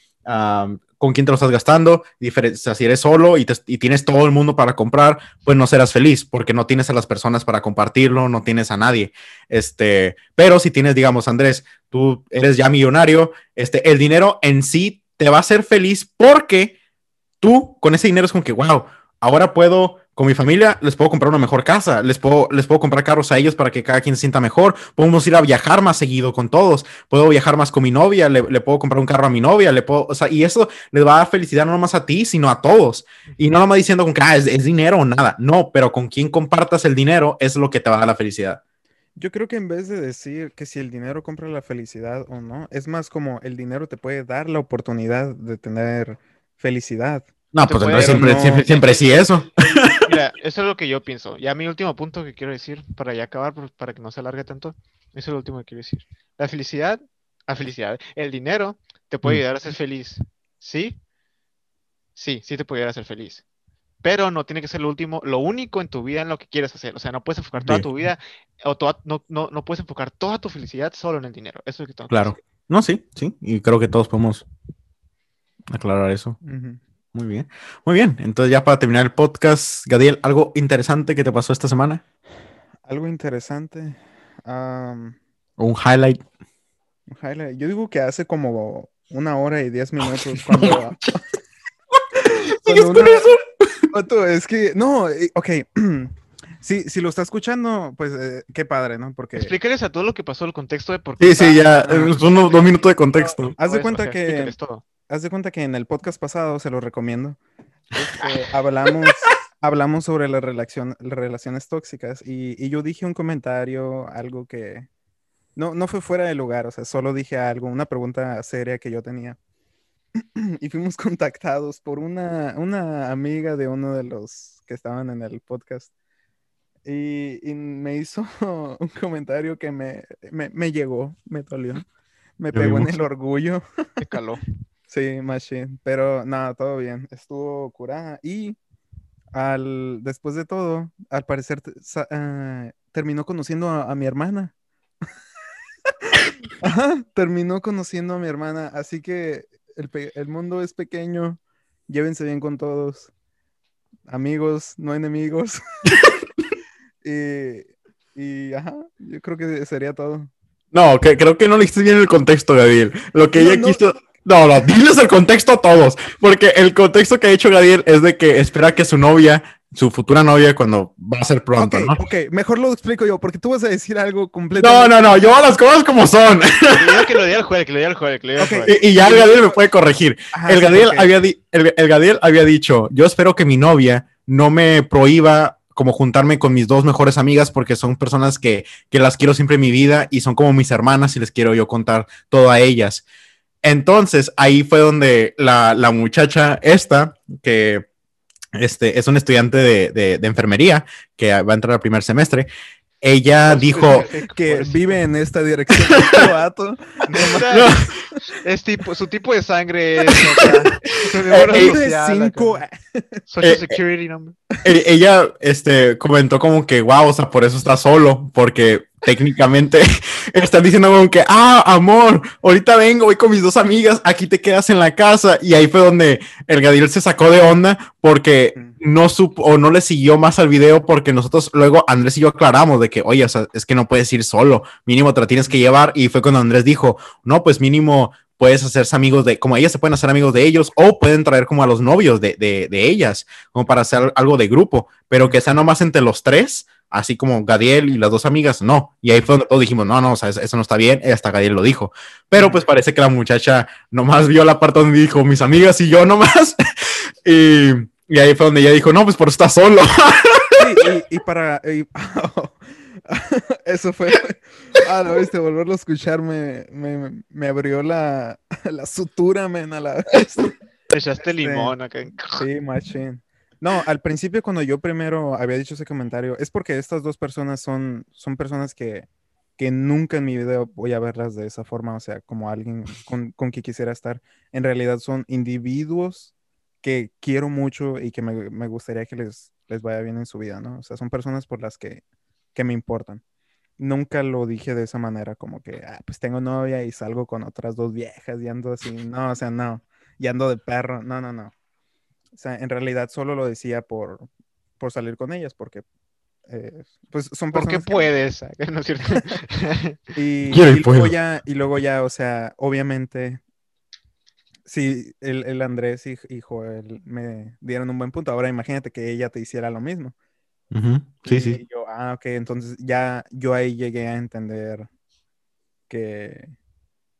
con quién te lo estás gastando, si eres solo y, tienes todo el mundo para comprar, pues no serás feliz porque no tienes a las personas para compartirlo, no tienes a nadie. Este, pero si tienes, digamos, Andrés, tú eres ya millonario, este, el dinero en sí te va a hacer feliz porque tú con ese dinero es como que, wow, ahora puedo con mi familia les puedo comprar una mejor casa, les puedo, les puedo comprar carros a ellos para que cada quien se sienta mejor, podemos ir a viajar más seguido con todos, puedo viajar más con mi novia, le, puedo comprar un carro a mi novia, le puedo, o sea, y eso les va a dar felicidad no nomás a ti, sino a todos. Y no nomás diciendo con que ah, es, dinero o nada, no, pero con quien compartas el dinero es lo que te va a dar la felicidad. Yo creo que en vez de decir que si el dinero compra la felicidad o no, es más como el dinero te puede dar la oportunidad de tener felicidad. No, pues entonces siempre, siempre, siempre sí eso. <laughs> Mira, eso es lo que yo pienso. Ya mi último punto que quiero decir, para ya acabar, para que no se alargue tanto, eso es lo último que quiero decir. La felicidad, la felicidad, el dinero te puede mm. ayudar a ser feliz. ¿Sí? Sí, sí te puede ayudar a ser feliz. Pero no tiene que ser lo último, lo único en tu vida en lo que quieres hacer. O sea, no puedes enfocar toda tu vida o no, no, no, puedes enfocar toda tu felicidad solo en el dinero. Eso es lo que tengo Claro. no, sí, sí. Y creo que todos podemos aclarar eso. Muy bien. Muy bien. Entonces, ya para terminar el podcast, Gadiel, ¿algo interesante que te pasó esta semana? Algo interesante. un highlight. Un highlight. Yo digo que hace como una hora y diez minutos cuando. <laughs> con eso? es que, no, eh, ok. <clears throat> Si, si lo está escuchando, pues eh, qué padre, ¿no? Porque... Explícales a todo lo que pasó, el contexto de por qué. Sí, sí, ya, son unos dos <laughs> minutos de contexto. Haz de cuenta que haz de cuenta que en el podcast pasado, se lo recomiendo, este, <laughs> hablamos, hablamos sobre las relaciones tóxicas y, yo dije un comentario, algo que no, no fue fuera de lugar, o sea, solo dije algo, una pregunta seria que yo tenía. <clears throat> y fuimos contactados por una, una amiga de uno de los que estaban en el podcast. Y, me hizo <laughs> un comentario que me, me, llegó, me dolió, me pegó en el orgullo. Me caló. Sí, Machine. Pero nada, todo bien. Estuvo curada. Y al, después de todo, al parecer ah, terminó conociendo a, mi hermana. <laughs> terminó conociendo a mi hermana. Así que el, mundo es pequeño. Llévense bien con todos. Amigos, no enemigos. <laughs> y, y, ajá, yo creo que sería todo. No, que, creo que no le hiciste bien el contexto, Gabriel. Lo que ella quiso. No, no, diles el contexto a todos, porque el contexto que ha dicho Gadiel es de que espera que su novia, su futura novia, cuando va a ser pronto, ¿no? Ok, mejor lo explico yo, porque tú vas a decir algo completo. No, no, no, yo a las cosas como son. que lo diga el juez, que lo diga el juez, que lo diga el juez. Y, ya el Gadiel me puede corregir. el, Gadiel había el, el Gadiel había dicho, yo espero que mi novia no me prohíba como juntarme con mis dos mejores amigas porque son personas que, que las quiero siempre en mi vida y son como mis hermanas y les quiero yo contar todo a ellas. Entonces, ahí fue donde la, muchacha esta, que este, es un estudiante de, enfermería, que va a entrar al primer semestre, ella dijo que vive en esta dirección. <laughs> Es tipo, su tipo de sangre es <laughs> cinco. Social Security number. Ella este, comentó como que, wow, o sea, por eso está solo, porque técnicamente <laughs> están diciendo como que, ah, amor, ahorita vengo, voy con mis dos amigas, aquí te quedas en la casa. Y ahí fue donde el Gadiel se sacó de onda porque no supo o no le siguió más al video porque nosotros luego Andrés y yo aclaramos de que, oye, o sea, es que no puedes ir solo, mínimo te la tienes que llevar. Y fue cuando Andrés dijo, no, pues mínimo puedes hacerse amigos de, como ellas se pueden hacer amigos de ellos o pueden traer como a los novios de, de, de ellas, como para hacer algo de grupo, pero que sea nomás entre los tres, así como Gadiel y las dos amigas, no. Y ahí fue donde todos dijimos, no, no, o sea, eso no está bien, hasta Gadiel lo dijo. Pero pues parece que la muchacha nomás vio la parte donde dijo, mis amigas y yo nomás. <laughs> y, y, ahí fue donde ella dijo, no, pues por estar solo. sí, y, y, para... Y, <laughs> eso fue... Ah, no, viste, volverlo a escuchar me, me, me abrió la, <laughs> la sutura, men, a la vez. Echaste limón acá. Sí, machine. No, al principio cuando yo primero había dicho ese comentario, es porque estas dos personas son, son personas que, que nunca en mi vida voy a verlas de esa forma, o sea, como alguien con, con quien quisiera estar. En realidad son individuos que quiero mucho y que me, me, gustaría que les, les vaya bien en su vida, ¿no? O sea, son personas por las que, que me importan. Nunca lo dije de esa manera, como que, ah, pues tengo novia y salgo con otras dos viejas y ando así. No, o sea, no. Y ando de perro. No, no, no. O sea, en realidad solo lo decía por, por salir con ellas, porque eh, pues son personas. Porque puedes, <laughs> ¿no es cierto? <laughs> y, y, luego ya, y luego ya, o sea, obviamente, si el, el Andrés y, y, Joel me dieron un buen punto, ahora imagínate que ella te hiciera lo mismo. Uh -huh. Sí, y sí. Yo, ah, ok, entonces ya yo ahí llegué a entender que,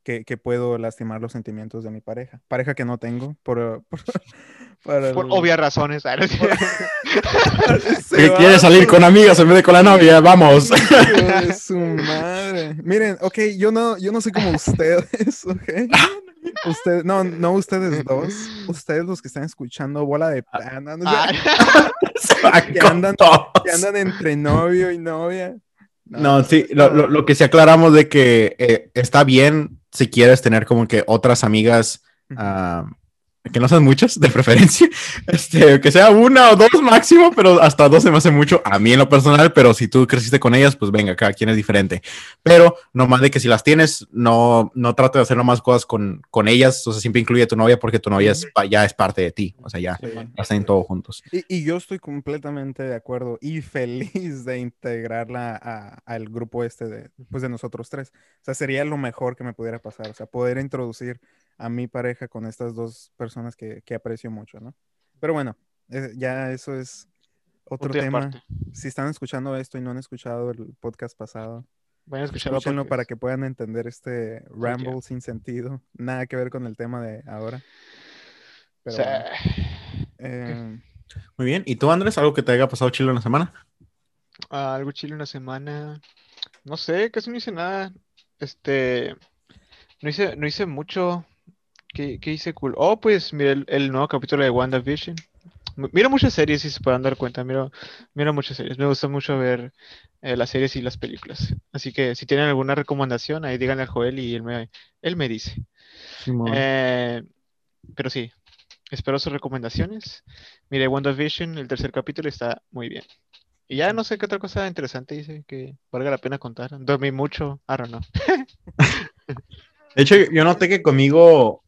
que, que, puedo lastimar los sentimientos de mi pareja. Pareja que no tengo, por, por, <laughs> por, por obvias razones. ¿sabes? <laughs> <laughs> que quiere salir con amigas en vez de con la novia, vamos. De su madre. Miren, ok, yo no, yo no soy como ustedes, ok. Usted, no, no ustedes dos, ustedes los que están escuchando bola de pana, ¿no? Ah. que, andan, que andan entre novio y novia. No, sí, lo, lo, lo, que sí aclaramos de que eh, está bien si quieres tener como que otras amigas uh, que no sean muchas, de preferencia, <laughs> este, que sea una o dos máximo, pero hasta dos se me hace mucho a mí en lo personal, pero si tú creciste con ellas, pues venga, cada quien es diferente. Pero no más de que si las tienes, no, no trate de hacer nomás cosas con, con ellas, o sea, siempre incluye a tu novia porque tu novia es, ya es parte de ti, o sea, ya sí, están todos juntos. Y, y, yo estoy completamente de acuerdo y <laughs> feliz de integrarla a, al grupo este de, pues, de nosotros tres. O sea, sería lo mejor que me pudiera pasar, o sea, poder introducir a mi pareja con estas dos personas que, que aprecio mucho, ¿no? Pero bueno, eh, ya eso es otro tema. Parte. Si están escuchando esto y no han escuchado el podcast pasado, vayan a escucharlo para que puedan entender este ramble sin sentido. Nada que ver con el tema de ahora. Pero, sí. bueno. eh... Muy bien. ¿Y tú, Andrés, algo que te haya pasado chile una semana? Uh, algo chile una semana. No sé, casi no hice nada. Este. No hice, no hice mucho. ¿Qué, ¿Qué, hice cool? Oh, pues mira el, el, nuevo capítulo de WandaVision. Miro muchas series, si se pueden dar cuenta. Miro, miro muchas series. Me gusta mucho ver eh, las series y las películas. Así que si tienen alguna recomendación, ahí díganle a Joel y él me, él me dice. Sí, eh, pero sí, espero sus recomendaciones. Mire, WandaVision, el tercer capítulo está muy bien. Y ya no sé qué otra cosa interesante dice que valga la pena contar. Dormí mucho, I don't know. <laughs> de hecho, yo noté que conmigo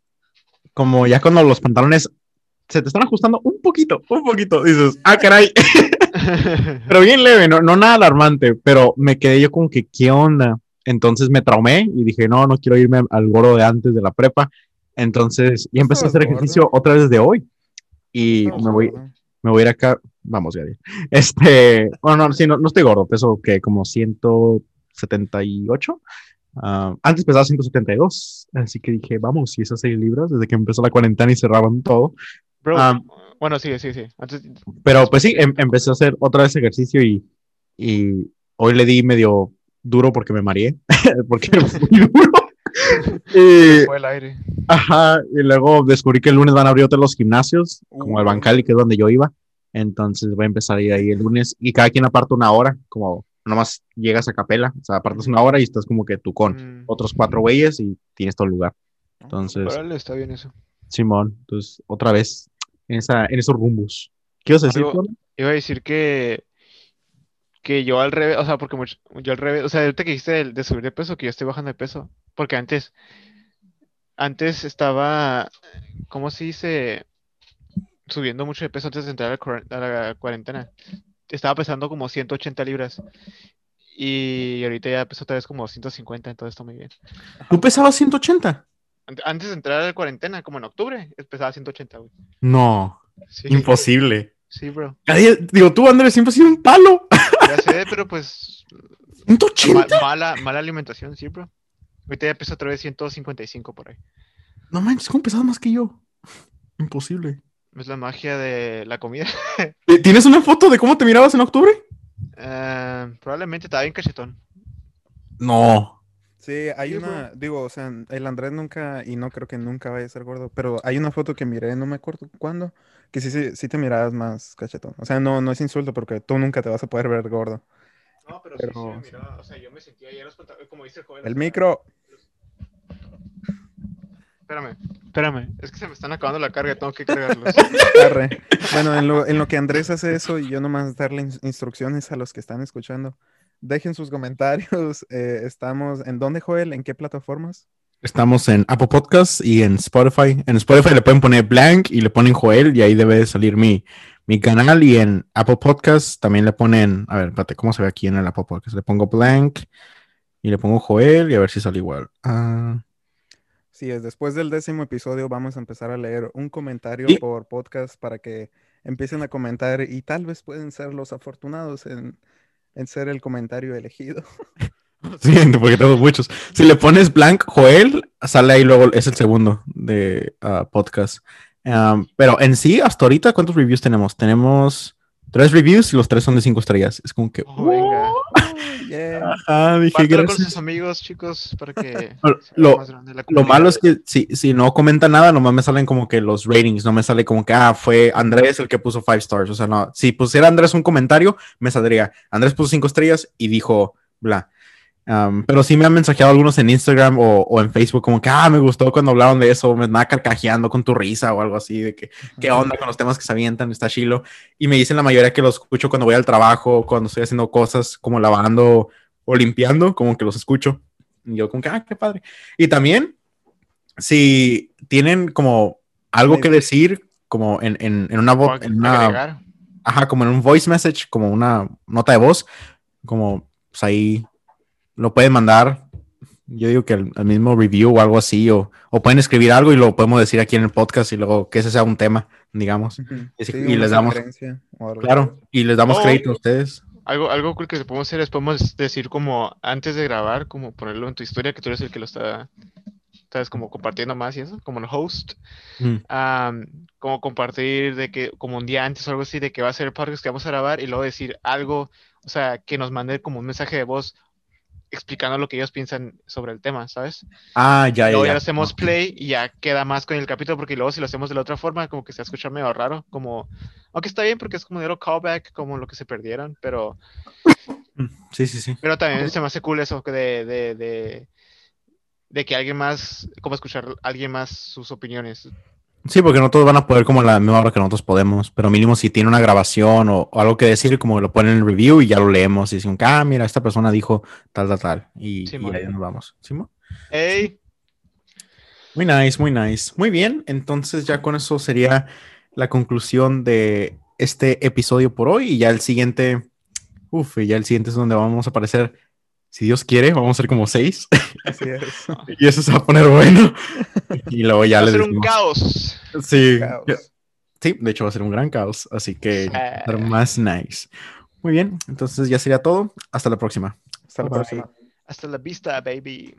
como ya cuando los pantalones se te están ajustando un poquito, un poquito, dices, ah, caray. <laughs> pero bien leve, no, no nada alarmante, pero me quedé yo como que, ¿qué onda? Entonces me traumé y dije, no, no quiero irme al gordo de antes de la prepa. Entonces, y empecé a hacer ejercicio otra vez de hoy. Y no, me voy, me voy a ir acá, vamos, ya. <laughs> Este, bueno, no, sí, no, no estoy gordo, peso que como 178. Uh, antes pesaba 172, así que dije, vamos, si esas 6 libras, desde que empezó la cuarentena y cerraban todo. Bro, um, bueno, sí, sí, sí. Antes... Pero pues sí, em empecé a hacer otra vez ejercicio y, y hoy le di medio duro porque me mareé, <laughs> porque fue muy duro. <laughs> y, fue el aire. Ajá, y luego descubrí que el lunes van a abrir otros los gimnasios, uh, como el Bancali, que es donde yo iba. Entonces voy a empezar a ir ahí el lunes y cada quien aparta una hora, como nomás llegas a capela, o sea, apartas una hora y estás como que tú con mm. otros cuatro güeyes y tienes todo el lugar. Entonces. Vale, está bien eso. Simón, entonces otra vez en, esa, en esos rumbos. ¿Qué ibas a decir? Algo, iba a decir que, que yo al revés, o sea, porque yo al revés, o sea, ahorita que dijiste de, de, subir de peso, que yo estoy bajando de peso, porque antes, antes estaba, ¿cómo se dice? Subiendo mucho de peso antes de entrar a la cuarentena. Estaba pesando como 180 libras. Y ahorita ya peso otra vez como 150, entonces está muy bien. ¿Tú pesabas 180? Antes de entrar a la cuarentena, como en octubre, pesaba 180, güey. No. Imposible. Sí, bro. digo, tú, Andrés, siempre has sido un palo. Ya sé, pero pues. ¿180? mala, mala alimentación, sí, bro. Ahorita ya peso otra vez 155 por ahí. No manches, ¿cómo pesabas más que yo? Imposible. Es la magia de la comida. <laughs> Eh, ¿Tienes una foto de cómo te mirabas en octubre? Uh, probablemente estaba bien cachetón. No. Sí, hay una, digo, o sea, el Andrés nunca, y no creo que nunca vaya a ser gordo, pero hay una foto que miré, no me acuerdo cuándo, que sí, sí, sí te mirabas más cachetón. O sea, no, no es insulto porque tú nunca te vas a poder ver gordo. No, pero, sí, sí me miraba, o sea, yo me sentía ya como dice el joven. El micro. Espérame, espérame, es que se me están acabando la carga, tengo que cargarlos. <laughs> bueno, en lo, en lo que <laughs> Andrés hace eso y yo nomás darle instrucciones a los que están escuchando. Dejen sus comentarios. <laughs> Eh, estamos en dónde, Joel? ¿En qué plataformas? Estamos en Apple Podcasts y en Spotify. En Spotify le pueden poner blank y le ponen Joel y ahí debe salir mi, mi canal. Y en Apple Podcasts también le ponen, a ver, espérate, ¿cómo se ve aquí en el Apple Podcasts? Le pongo blank y le pongo Joel y a ver si sale igual. Ah. Sí, es después del décimo episodio vamos a empezar a leer un comentario por podcast para que empiecen a comentar y tal vez pueden ser los afortunados en en ser el comentario elegido. <laughs> <laughs> Sí, <laughs> porque tengo muchos. Si le pones blank Joel, sale ahí luego, es el segundo de uh, podcast. Um, pero en sí, hasta ahorita, ¿cuántos reviews tenemos? Tenemos tres reviews y los tres son de cinco estrellas. Es como que. Oh, venga. Ajá, dije gracias. con sus amigos, chicos, para que. Lo, lo malo es que si, si no comenta nada, nomás me salen como que los ratings, no me sale como que, ah, fue Andrés el que puso five stars. O sea, no, si pusiera Andrés un comentario, me saldría. Andrés puso cinco estrellas y dijo, bla. Um, pero sí me han mensajeado algunos en Instagram o, o, en Facebook como que, ah, me gustó cuando hablaron de eso, me andaba carcajeando con tu risa o algo así, de que, ¿qué onda con los temas que se avientan? Está chilo. Y me dicen la mayoría que los escucho cuando voy al trabajo, cuando estoy haciendo cosas como lavando o limpiando, como que los escucho. Y yo como que, ah, qué padre. Y también, si tienen como algo que decir, como en, en, en una voz, en una... Ajá, como en un voice message, como una nota de voz, como pues ahí lo pueden mandar, yo digo que el, mismo review o algo así, o, o, pueden escribir algo y lo podemos decir aquí en el podcast y luego que ese sea un tema, digamos. y, les damos, claro, y les damos crédito a ustedes. Algo, algo cool que podemos hacer es podemos decir como antes de grabar, como ponerlo en tu historia, que tú eres el que lo está, estás como compartiendo más y eso, como el host. Mm. como compartir de que, como un día antes o algo así, de que va a ser el podcast que vamos a grabar y luego decir algo, o sea, que nos mande como un mensaje de voz explicando lo que ellos piensan sobre el tema, ¿sabes? Ah, ya, luego ya. ya hacemos play y ya queda más con el capítulo, porque luego si lo hacemos de la otra forma, como que se escucha medio raro, como, aunque está bien porque es como de callback, como lo que se perdieron, pero... Mm, sí, sí, sí. Pero también se me hace cool eso de, de, de, de que alguien más, como escuchar a alguien más sus opiniones. Sí, porque no todos van a poder como la misma hora que nosotros podemos, pero mínimo si tiene una grabación o, algo que decir, como lo ponen en el review y ya lo leemos y dicen, ah, mira, esta persona dijo tal, tal, tal. Y, ahí nos vamos. ¿Sí, hey. Muy nice, muy nice. Muy bien, entonces ya con eso sería la conclusión de este episodio por hoy y ya el siguiente, uff, ya el siguiente es donde vamos a aparecer si Dios quiere, vamos a ser como seis. Así es. <laughs> y eso se va a poner bueno. <laughs> y luego ya va les a ser un caos. Sí. Sí, de hecho va a ser un gran caos. Así que va a ser más nice. Muy bien, entonces ya sería todo. Hasta la próxima. Hasta la próxima. Hasta la vista, baby.